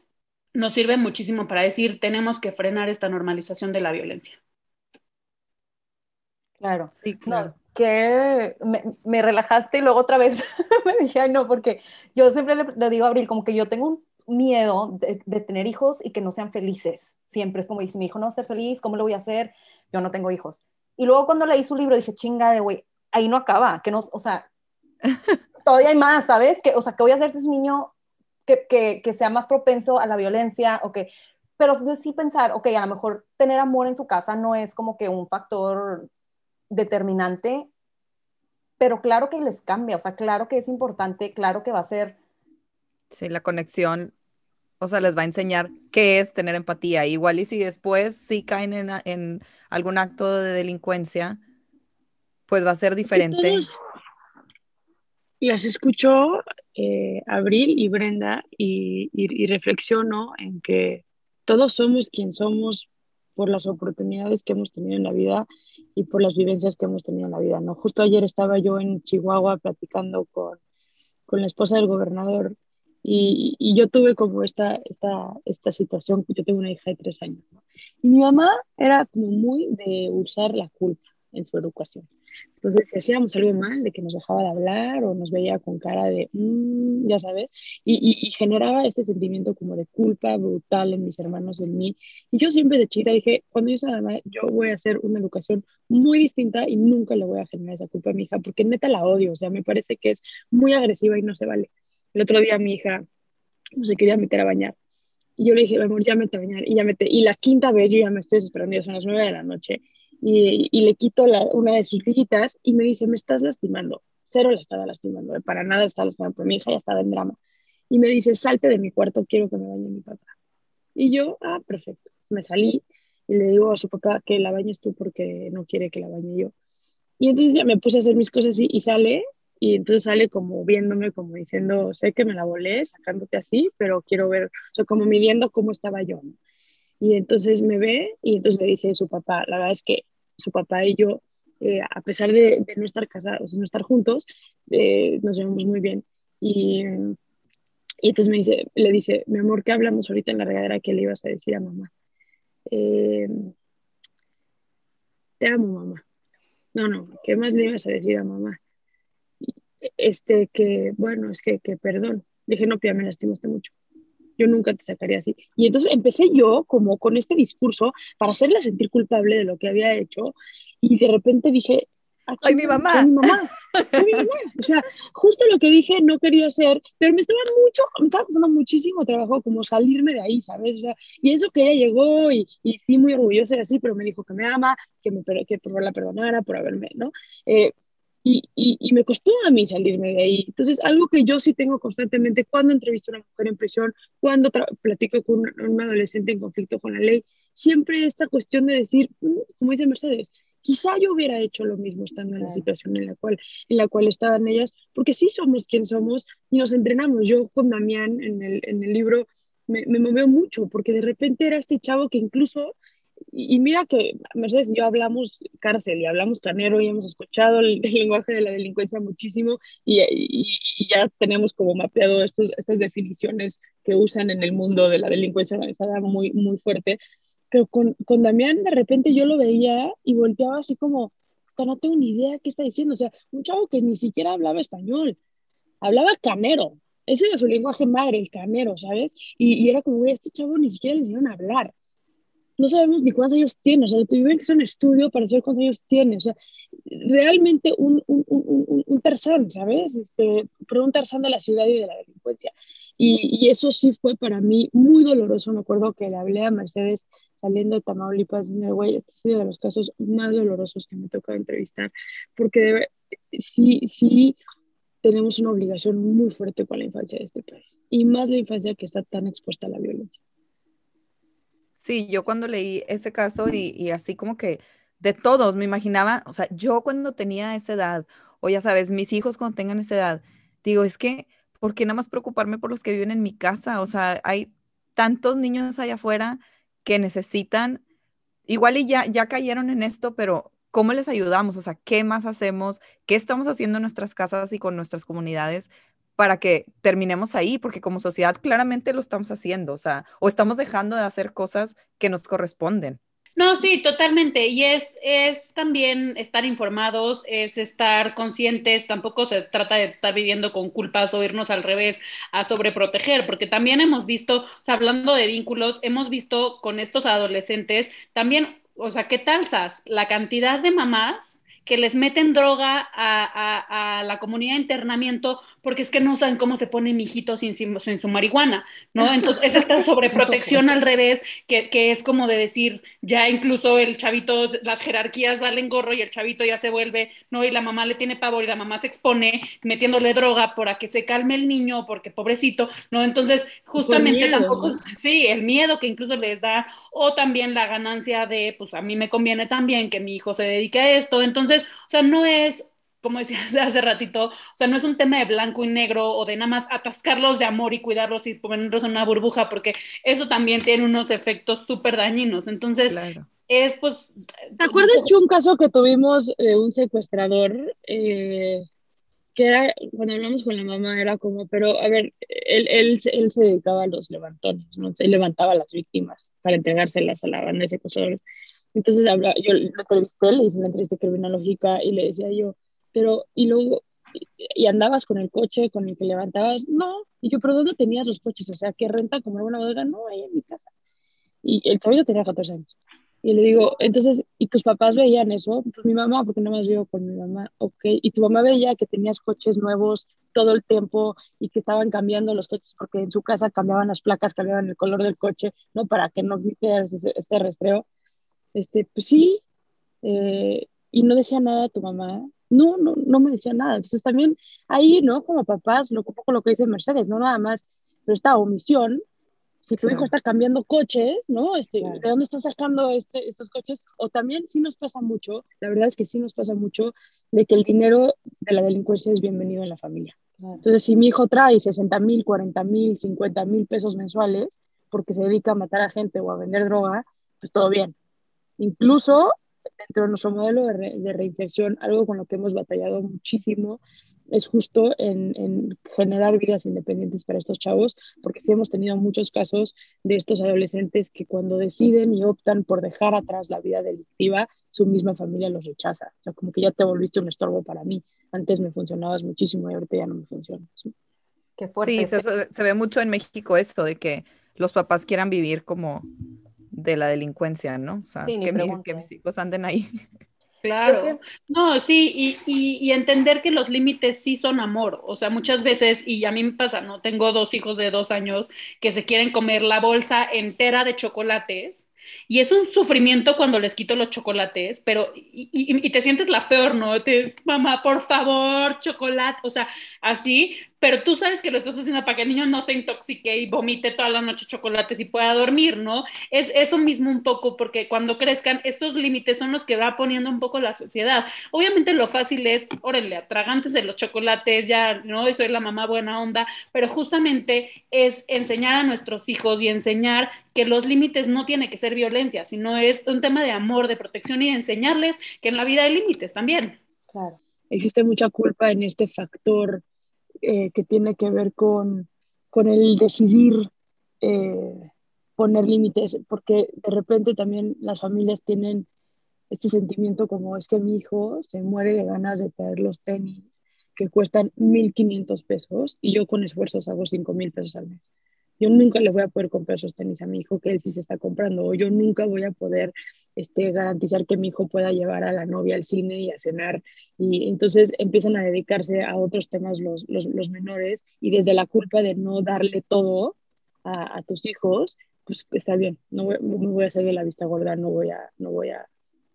nos sirve muchísimo para decir, tenemos que frenar esta normalización de la violencia. Claro, sí, claro que me, relajaste y luego otra vez me dije, ay no, porque yo siempre le, digo a Abril, como que yo tengo un miedo de, tener hijos y que no sean felices. Siempre es como, si mi hijo no va a ser feliz, ¿cómo lo voy a hacer? Yo no tengo hijos. Y luego cuando leí su libro dije, chinga de güey, ahí no acaba, que no, o sea, todavía hay más, ¿sabes? Que, o sea, que voy a hacer si es un niño que, que, que sea más propenso a la violencia o que... Pero sí pensar, ok, a lo mejor tener amor en su casa no es como que un factor determinante, pero claro que les cambia, o sea, claro que es importante, claro que va a ser... Sí, la conexión, o sea, les va a enseñar qué es tener empatía. Igual y si después sí caen en, algún acto de delincuencia, pues va a ser diferente. las escucho eh, Abril y Brenda y, y reflexiono en que todos somos quien somos por las oportunidades que hemos tenido en la vida y por las vivencias que hemos tenido en la vida. ¿no? Justo ayer estaba yo en Chihuahua platicando con, con la esposa del gobernador y, yo tuve como esta, esta, esta situación, yo tengo una hija de tres años, y mi mamá era muy de usar la culpa en su educación. Entonces, si hacíamos algo mal, de que nos dejaba de hablar o nos veía con cara de, mm", ya sabes, y, generaba este sentimiento como de culpa brutal en mis hermanos, en mí. Y yo siempre de chica dije, cuando yo sea mamá, yo voy a hacer una educación muy distinta y nunca le voy a generar esa culpa a mi hija, porque neta la odio, o sea, me parece que es muy agresiva y no se vale. El otro día mi hija no se quería meter a bañar. Y yo le dije, amor, ya mete a bañar. Y ya mete. Y la quinta vez yo ya me estoy esperando, ya son las nueve de la noche y, le quito una de sus liguitas y me dice, me estás lastimando. Cero la estaba lastimando, eh, para nada estaba lastimando, pero mi hija ya estaba en drama. Y me dice, salte de mi cuarto, quiero que me bañe mi papá. Y yo, ah, perfecto. Me salí y le digo a su papá que la bañes tú porque no quiere que la bañe yo. Y entonces ya me puse a hacer mis cosas así y sale, y entonces sale como viéndome, como diciendo, sé que me la volé sacándote así, pero quiero ver, o sea, como midiendo cómo estaba yo. Y entonces me ve y entonces me dice su papá, la verdad es que su papá y yo, eh, a pesar de, no estar casados, no estar juntos, eh, nos llevamos muy bien. Y, entonces me dice, le dice, mi amor, ¿qué hablamos ahorita en la regadera que le ibas a decir a mamá? Eh, te amo, mamá. No, no, ¿qué más le ibas a decir a mamá? Este, que, bueno, es que, que perdón. Dije, no, Pia, me lastimaste mucho. Yo nunca te sacaría así. Y entonces empecé yo como con este discurso para hacerla sentir culpable de lo que había hecho. Y de repente dije, ah, ¡Ay, mi mamá! Soy mi mamá, soy mi mamá. O sea, justo lo que dije no quería hacer, pero me estaba mucho, me estaba costando muchísimo trabajo como salirme de ahí, ¿sabes? O sea, y eso que ella llegó y, y sí, muy orgullosa y así, pero me dijo que me ama, que, me, que por la perdonara por haberme, ¿no? Eh, y, y, me costó a mí salirme de ahí. Entonces, algo que yo sí tengo constantemente cuando entrevisto a una mujer en prisión, cuando platico con un, adolescente en conflicto con la ley, siempre esta cuestión de decir, mm, como dice Mercedes, quizá yo hubiera hecho lo mismo estando en la situación en la cual, en la cual estaban ellas, porque sí somos quien somos y nos entrenamos. Yo con Damián en el, en el libro me, me movió mucho, porque de repente era este chavo que incluso y, mira que Mercedes y yo hablamos cárcel y hablamos canero y hemos escuchado el, lenguaje de la delincuencia muchísimo y, y, ya tenemos como mapeado estos, estas definiciones que usan en el mundo de la delincuencia organizada muy, muy fuerte. Pero con, con Damián de repente yo lo veía y volteaba así como, no tengo ni idea qué está diciendo. O sea, un chavo que ni siquiera hablaba español, hablaba canero. Ese era su lenguaje madre, el canero, ¿sabes? Y, y era como, este chavo ni siquiera le enseñaron a hablar no sabemos ni cuántos años tiene, o sea, tuvieron que hacer un estudio para saber cuántos años tiene, o sea, realmente un, un, un, un Tarzán, ¿sabes? Este, pero un Tarzán de la ciudad y de la delincuencia. Y, y, eso sí fue para mí muy doloroso, me acuerdo que le hablé a Mercedes saliendo de Tamaulipas, y güey, este es uno de los casos más dolorosos que me toca entrevistar, porque sí, sí tenemos una obligación muy fuerte con la infancia de este país, y más la infancia que está tan expuesta a la violencia. Sí, yo cuando leí ese caso y, así como que de todos me imaginaba, o sea, yo cuando tenía esa edad, o ya sabes, mis hijos cuando tengan esa edad, digo, es que, ¿por qué nada más preocuparme por los que viven en mi casa? O sea, hay tantos niños allá afuera que necesitan, igual y ya, ya cayeron en esto, pero ¿cómo les ayudamos? O sea, ¿qué más hacemos? ¿Qué estamos haciendo en nuestras casas y con nuestras comunidades para que terminemos ahí, porque como sociedad claramente lo estamos haciendo, o sea, o estamos dejando de hacer cosas que nos corresponden. No, sí, totalmente. Y es, es también estar informados, es estar conscientes, tampoco se trata de estar viviendo con culpas o irnos al revés a sobreproteger, porque también hemos visto, hablando de vínculos, hemos visto con estos adolescentes también, o sea, ¿qué tal, Sas? La cantidad de mamás que les meten droga a, la comunidad de internamiento porque es que no saben cómo se pone mi hijito sin, sin, su marihuana, ¿no? Entonces es esta sobreprotección al revés, que, que, es como de decir, ya incluso el chavito, las jerarquías valen gorro y el chavito ya se vuelve, ¿no? Y la mamá le tiene pavor y la mamá se expone metiéndole droga para que se calme el niño, porque pobrecito, ¿no? Entonces, justamente tampoco, sí, el miedo que incluso les da, o también la ganancia de, pues a mí me conviene también que mi hijo se dedique a esto, entonces, entonces, o sea, no es, como decía hace ratito, o sea, no es un tema de blanco y negro o de nada más atascarlos de amor y cuidarlos y ponerlos en una burbuja, porque eso también tiene unos efectos súper dañinos. Entonces, es pues... ¿Te acuerdas, de un caso que tuvimos de un secuestrador? Eh, que era, cuando hablamos con la mamá, era como, pero a ver, él, él, él se dedicaba a los levantones, ¿no? Se levantaba a las víctimas para entregárselas a la banda de secuestradores. Entonces habla, yo lo entrevisté, le hice una entrevista criminológica y le decía yo, pero, y luego, y, andabas con el coche con el que levantabas, no, y yo, pero ¿dónde tenías los coches? O sea, ¿qué renta como una bodega? No, ahí en mi casa. Y el chavito tenía 14 años. Y le digo, entonces, ¿y tus papás veían eso? Pues mi mamá, porque no más vivo con mi mamá, ok. Y tu mamá veía que tenías coches nuevos todo el tiempo y que estaban cambiando los coches porque en su casa cambiaban las placas, cambiaban el color del coche, ¿no? Para que no existiera este, este rastreo este, pues sí, eh, y no decía nada a tu mamá, no, no, no me decía nada. Entonces también ahí, ¿no? Como papás, lo, un poco lo que dice Mercedes, no nada más, pero esta omisión si tu hijo está cambiando coches, ¿no? Este, ¿De dónde está sacando este, estos coches? O también sí nos pasa mucho, la verdad es que sí nos pasa mucho, de que el dinero de la delincuencia es bienvenido en la familia. Entonces, si mi hijo trae 60 mil, 40 mil, 50 mil pesos mensuales porque se dedica a matar a gente o a vender droga, pues todo bien. Incluso dentro de nuestro modelo de, de reinserción, algo con lo que hemos batallado muchísimo es justo en, generar vidas independientes para estos chavos, porque sí hemos tenido muchos casos de estos adolescentes que cuando deciden y optan por dejar atrás la vida delictiva, su misma familia los rechaza. O sea, como que ya te volviste un estorbo para mí. Antes me funcionabas muchísimo y ahorita ya no me funciona. Qué fuerte. Sí, se, ve mucho en México esto de que los papás quieran vivir como de la delincuencia, ¿no? O sea, que, que mis hijos anden ahí. Claro, no, sí, y, entender que los límites sí son amor, o sea, muchas veces, y a mí me pasa, ¿no? Tengo dos hijos de dos años que se quieren comer la bolsa entera de chocolates y es un sufrimiento cuando les quito los chocolates, pero y, te sientes la peor, ¿no? Te, mamá, por favor, chocolate, o sea, así, pero tú sabes que lo estás haciendo para que el niño no se intoxique y vomite toda la noche chocolates y pueda dormir, ¿no? Es eso mismo un poco, porque cuando crezcan, estos límites son los que va poniendo un poco la sociedad. Obviamente lo fácil es, órale, atragantes de los chocolates, ya, ¿no? soy la mamá buena onda, pero justamente es enseñar a nuestros hijos y enseñar que los límites no tiene que ser violencia, sino es un tema de amor, de protección y de enseñarles que en la vida hay límites también. Claro. Existe mucha culpa en este factor eh, que tiene que ver con, con el decidir eh, poner límites, porque de repente también las familias tienen este sentimiento como es que mi hijo se muere de ganas de traer los tenis que cuestan 1.500 pesos y yo con esfuerzos hago 5.000 pesos al mes yo nunca le voy a poder comprar esos tenis a mi hijo que él sí se está comprando, o yo nunca voy a poder este, garantizar que mi hijo pueda llevar a la novia al cine y a cenar. Y entonces empiezan a dedicarse a otros temas los, los, los menores y desde la culpa de no darle todo a, a tus hijos, pues está bien, no voy, no voy a hacer de la vista gorda, no voy a, no voy a,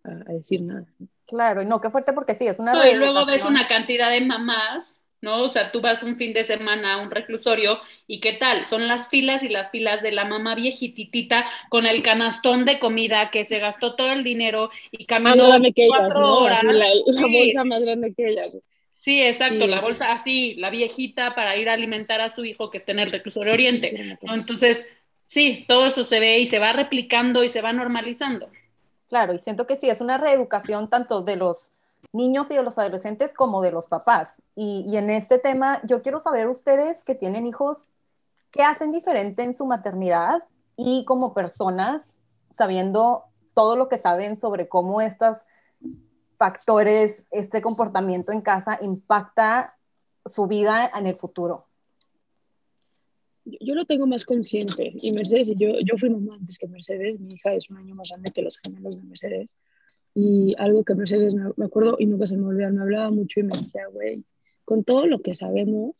a decir nada. Claro, y no, qué fuerte porque sí, es una... No, y luego ves una cantidad de mamás ¿no? O sea, tú vas un fin de semana a un reclusorio y ¿qué tal? Son las filas y las filas de la mamá viejititita con el canastón de comida que se gastó todo el dinero y caminó más grande que ellas, horas. la, bolsa más grande que ellas. Sí, exacto, la bolsa así, la viejita para ir a alimentar a su hijo que está en el reclusorio oriente. Entonces, sí, todo eso se ve y se va replicando y se va normalizando. Claro, y siento que sí, es una reeducación tanto de los niños y de los adolescentes como de los papás. Y, en este tema, yo quiero saber ustedes que tienen hijos, ¿qué hacen diferente en su maternidad y como personas, sabiendo todo lo que saben sobre cómo estos factores, este comportamiento en casa impacta su vida en el futuro? Yo lo tengo más consciente y Mercedes y yo, yo fui mamá antes que Mercedes, mi hija es un año más grande que los gemelos de Mercedes y algo que Mercedes, me, acuerdo y nunca se me olvidó, me hablaba mucho y me decía, güey, con todo lo que sabemos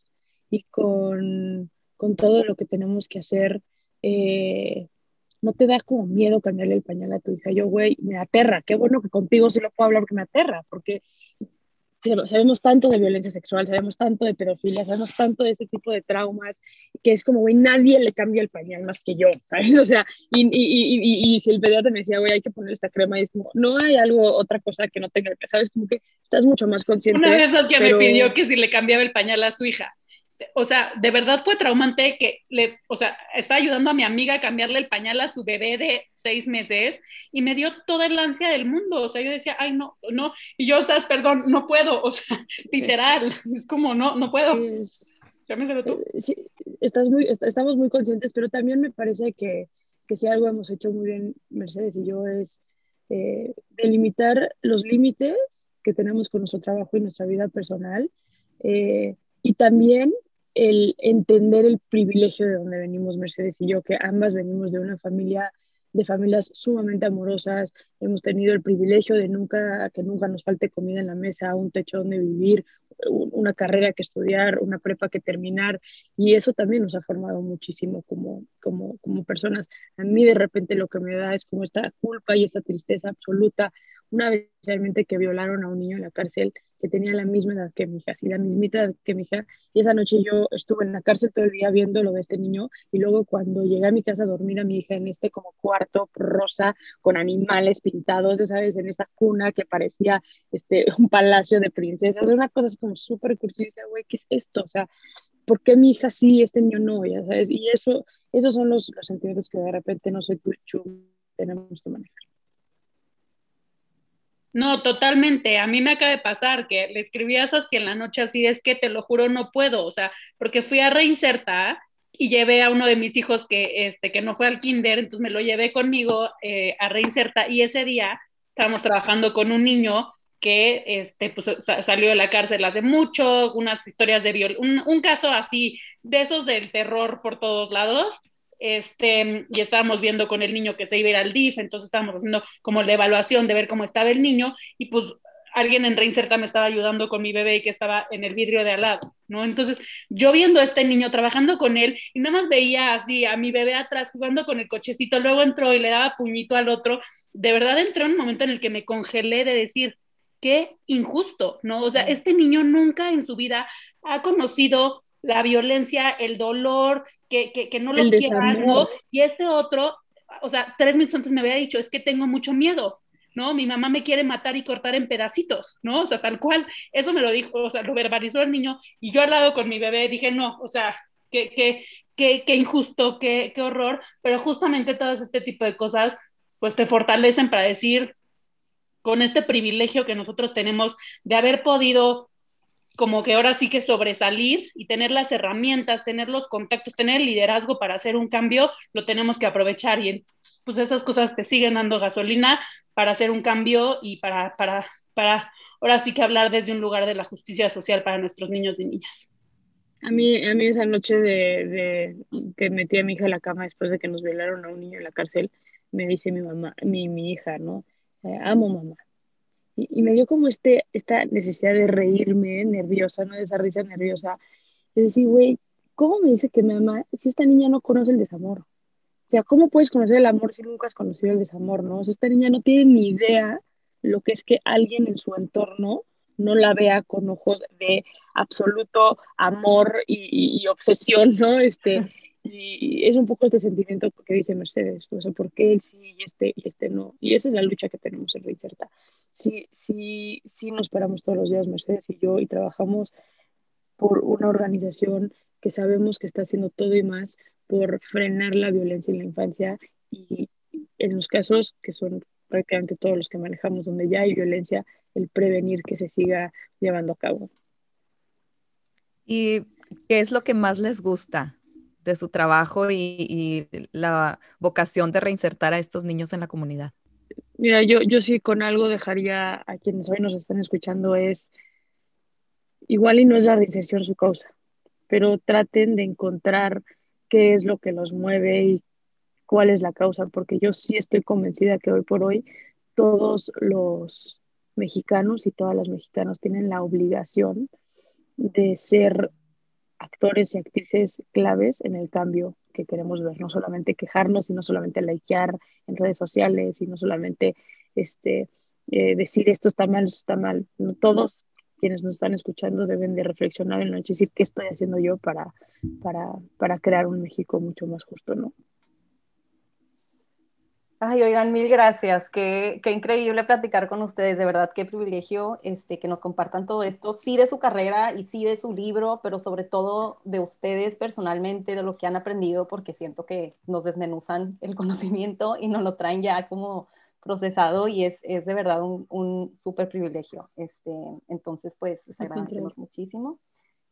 y con, con todo lo que tenemos que hacer, eh, no te da como miedo cambiarle el pañal a tu hija. Yo, güey, me aterra. Qué bueno que contigo sí lo puedo hablar porque me aterra, porque sabemos tanto de violencia sexual, sabemos tanto de pedofilia, sabemos tanto de este tipo de traumas, que es como, güey, nadie le cambia el pañal más que yo, ¿sabes? O sea, y, y, y, y si el pediatra me decía, güey, hay que poner esta crema, y es como, no hay algo, otra cosa que no tenga, ¿sabes? Como que estás mucho más consciente. Una de esas que me pidió que si le cambiaba el pañal a su hija o sea, de verdad fue traumante que le, o sea, estaba ayudando a mi amiga a cambiarle el pañal a su bebé de seis meses y me dio toda el ansia del mundo, o sea, yo decía, ay, no, no, y yo, o sea, perdón, no puedo, o sea, literal, es como, no, no puedo. Llámeselo tú. Eh, sí, estás muy, estamos muy conscientes, pero también me parece que, que si algo hemos hecho muy bien, Mercedes y yo, es eh, delimitar los límites que tenemos con nuestro trabajo y nuestra vida personal. Eh, y también el entender el privilegio de donde venimos Mercedes y yo, que ambas venimos de una familia, de familias sumamente amorosas, hemos tenido el privilegio de nunca, que nunca nos falte comida en la mesa, un techo donde vivir, una carrera que estudiar, una prepa que terminar, y eso también nos ha formado muchísimo como, como, como personas. A mí de repente lo que me da es como esta culpa y esta tristeza absoluta una vez realmente que violaron a un niño en la cárcel que tenía la misma edad que mi hija, sí, la mismita edad que mi hija. Y esa noche yo estuve en la cárcel todo el día viendo lo de este niño y luego cuando llegué a mi casa a dormir a mi hija en este como cuarto rosa con animales pintados, ¿sabes? En esta cuna que parecía este, un palacio de princesas, una cosa como súper cursi, güey, ¿qué es esto? O sea, ¿por qué mi hija sí, este niño no? Ya sabes, y eso, esos son los, los sentimientos que de repente no soy tú, tenemos que manejar. No, totalmente. A mí me acaba de pasar que le escribí a Saskia en la noche así, es que te lo juro, no puedo, o sea, porque fui a reinsertar y llevé a uno de mis hijos que, este, que no fue al kinder, entonces me lo llevé conmigo eh, a reinsertar y ese día estábamos trabajando con un niño que este, pues, salió de la cárcel hace mucho, unas historias de viol, un, un caso así, de esos del terror por todos lados, este, y estábamos viendo con el niño que se iba a ir al DIF, entonces estábamos haciendo como la evaluación de ver cómo estaba el niño y pues alguien en Reinserta me estaba ayudando con mi bebé y que estaba en el vidrio de al lado, ¿no? Entonces yo viendo a este niño trabajando con él y nada más veía así a mi bebé atrás jugando con el cochecito, luego entró y le daba puñito al otro, de verdad entró en un momento en el que me congelé de decir, qué injusto, ¿no? O sea, este niño nunca en su vida ha conocido la violencia, el dolor, que, que, no lo quieran, ¿no? Y este otro, o sea, tres minutos antes me había dicho, es que tengo mucho miedo, ¿no? Mi mamá me quiere matar y cortar en pedacitos, ¿no? O sea, tal cual, eso me lo dijo, o sea, lo verbalizó el niño y yo al lado con mi bebé dije, no, o sea, qué, qué, qué, qué injusto, qué, qué horror, pero justamente todo este tipo de cosas, pues te fortalecen para decir, con este privilegio que nosotros tenemos de haber podido como que ahora sí que sobresalir y tener las herramientas, tener los contactos, tener el liderazgo para hacer un cambio, lo tenemos que aprovechar y pues esas cosas te siguen dando gasolina para hacer un cambio y para, para, para ahora sí que hablar desde un lugar de la justicia social para nuestros niños y niñas. A mí, a mí esa noche de, que metí a mi hija en la cama después de que nos violaron a un niño en la cárcel, me dice mi mamá, mi, mi hija, ¿no? Eh, amo mamá, y, me dio como este, esta necesidad de reírme nerviosa, ¿no? De esa risa nerviosa. De decir, güey, ¿cómo me dice que me ama si esta niña no conoce el desamor? O sea, ¿cómo puedes conocer el amor si nunca has conocido el desamor, no? O sea, esta niña no tiene ni idea lo que es que alguien en su entorno no la vea con ojos de absoluto amor y, y obsesión, ¿no? Este, Y es un poco este sentimiento que dice Mercedes, sea, ¿por qué sí y este, y este no? Y esa es la lucha que tenemos en Reinserta. Sí, sí, sí nos paramos todos los días, Mercedes y yo, y trabajamos por una organización que sabemos que está haciendo todo y más por frenar la violencia en la infancia y en los casos que son prácticamente todos los que manejamos donde ya hay violencia, el prevenir que se siga llevando a cabo. ¿Y qué es lo que más les gusta de su trabajo y, la vocación de reinsertar a estos niños en la comunidad? Mira, yo, yo sí con algo dejaría a quienes hoy nos están escuchando es, igual y no es la reinserción su causa, pero traten de encontrar qué es lo que los mueve y cuál es la causa, porque yo sí estoy convencida que hoy por hoy todos los mexicanos y todas las mexicanas tienen la obligación de ser actores y actrices claves en el cambio que queremos ver, no solamente quejarnos y no solamente likear en redes sociales y no solamente este, eh, decir esto está mal, esto está mal. No, todos quienes nos están escuchando deben de reflexionar en la noche y decir qué estoy haciendo yo para, para, para crear un México mucho más justo, ¿no? Ay, oigan, mil gracias. Qué, qué, increíble platicar con ustedes. De verdad, qué privilegio este, que nos compartan todo esto. Sí de su carrera y sí de su libro, pero sobre todo de ustedes personalmente, de lo que han aprendido, porque siento que nos desmenuzan el conocimiento y nos lo traen ya como procesado y es, es de verdad un, un súper privilegio. Este, entonces, pues, les agradecemos muchísimo.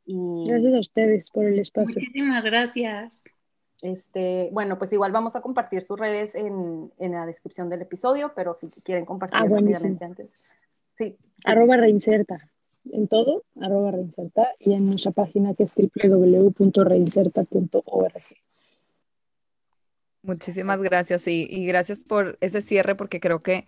Y... Gracias a ustedes por el espacio. Muchísimas gracias. Este, bueno, pues igual vamos a compartir sus redes en, en la descripción del episodio, pero si quieren compartir ah, rápidamente antes. Sí, Arroba reinserta. En todo, arroba reinserta y en nuestra página que es www.reinserta.org. Muchísimas gracias y, y gracias por ese cierre porque creo que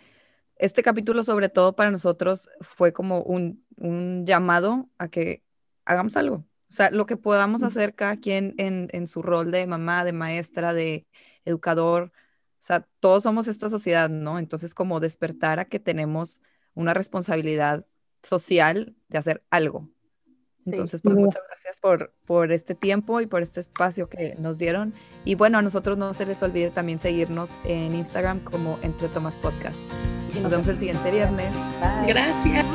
este capítulo sobre todo para nosotros fue como un, un llamado a que hagamos algo, o sea, lo que podamos hacer cada quien en, en, su rol de mamá, de maestra, de educador, O sea, todos somos esta sociedad, ¿no? Entonces, como despertar a que tenemos una responsabilidad social de hacer algo. Entonces, pues muchas gracias por, por este tiempo y por este espacio que nos dieron. Y bueno, a nosotros no se les olvide también seguirnos en Instagram como Entre Tomas Podcast. Nos vemos el siguiente viernes. Gracias.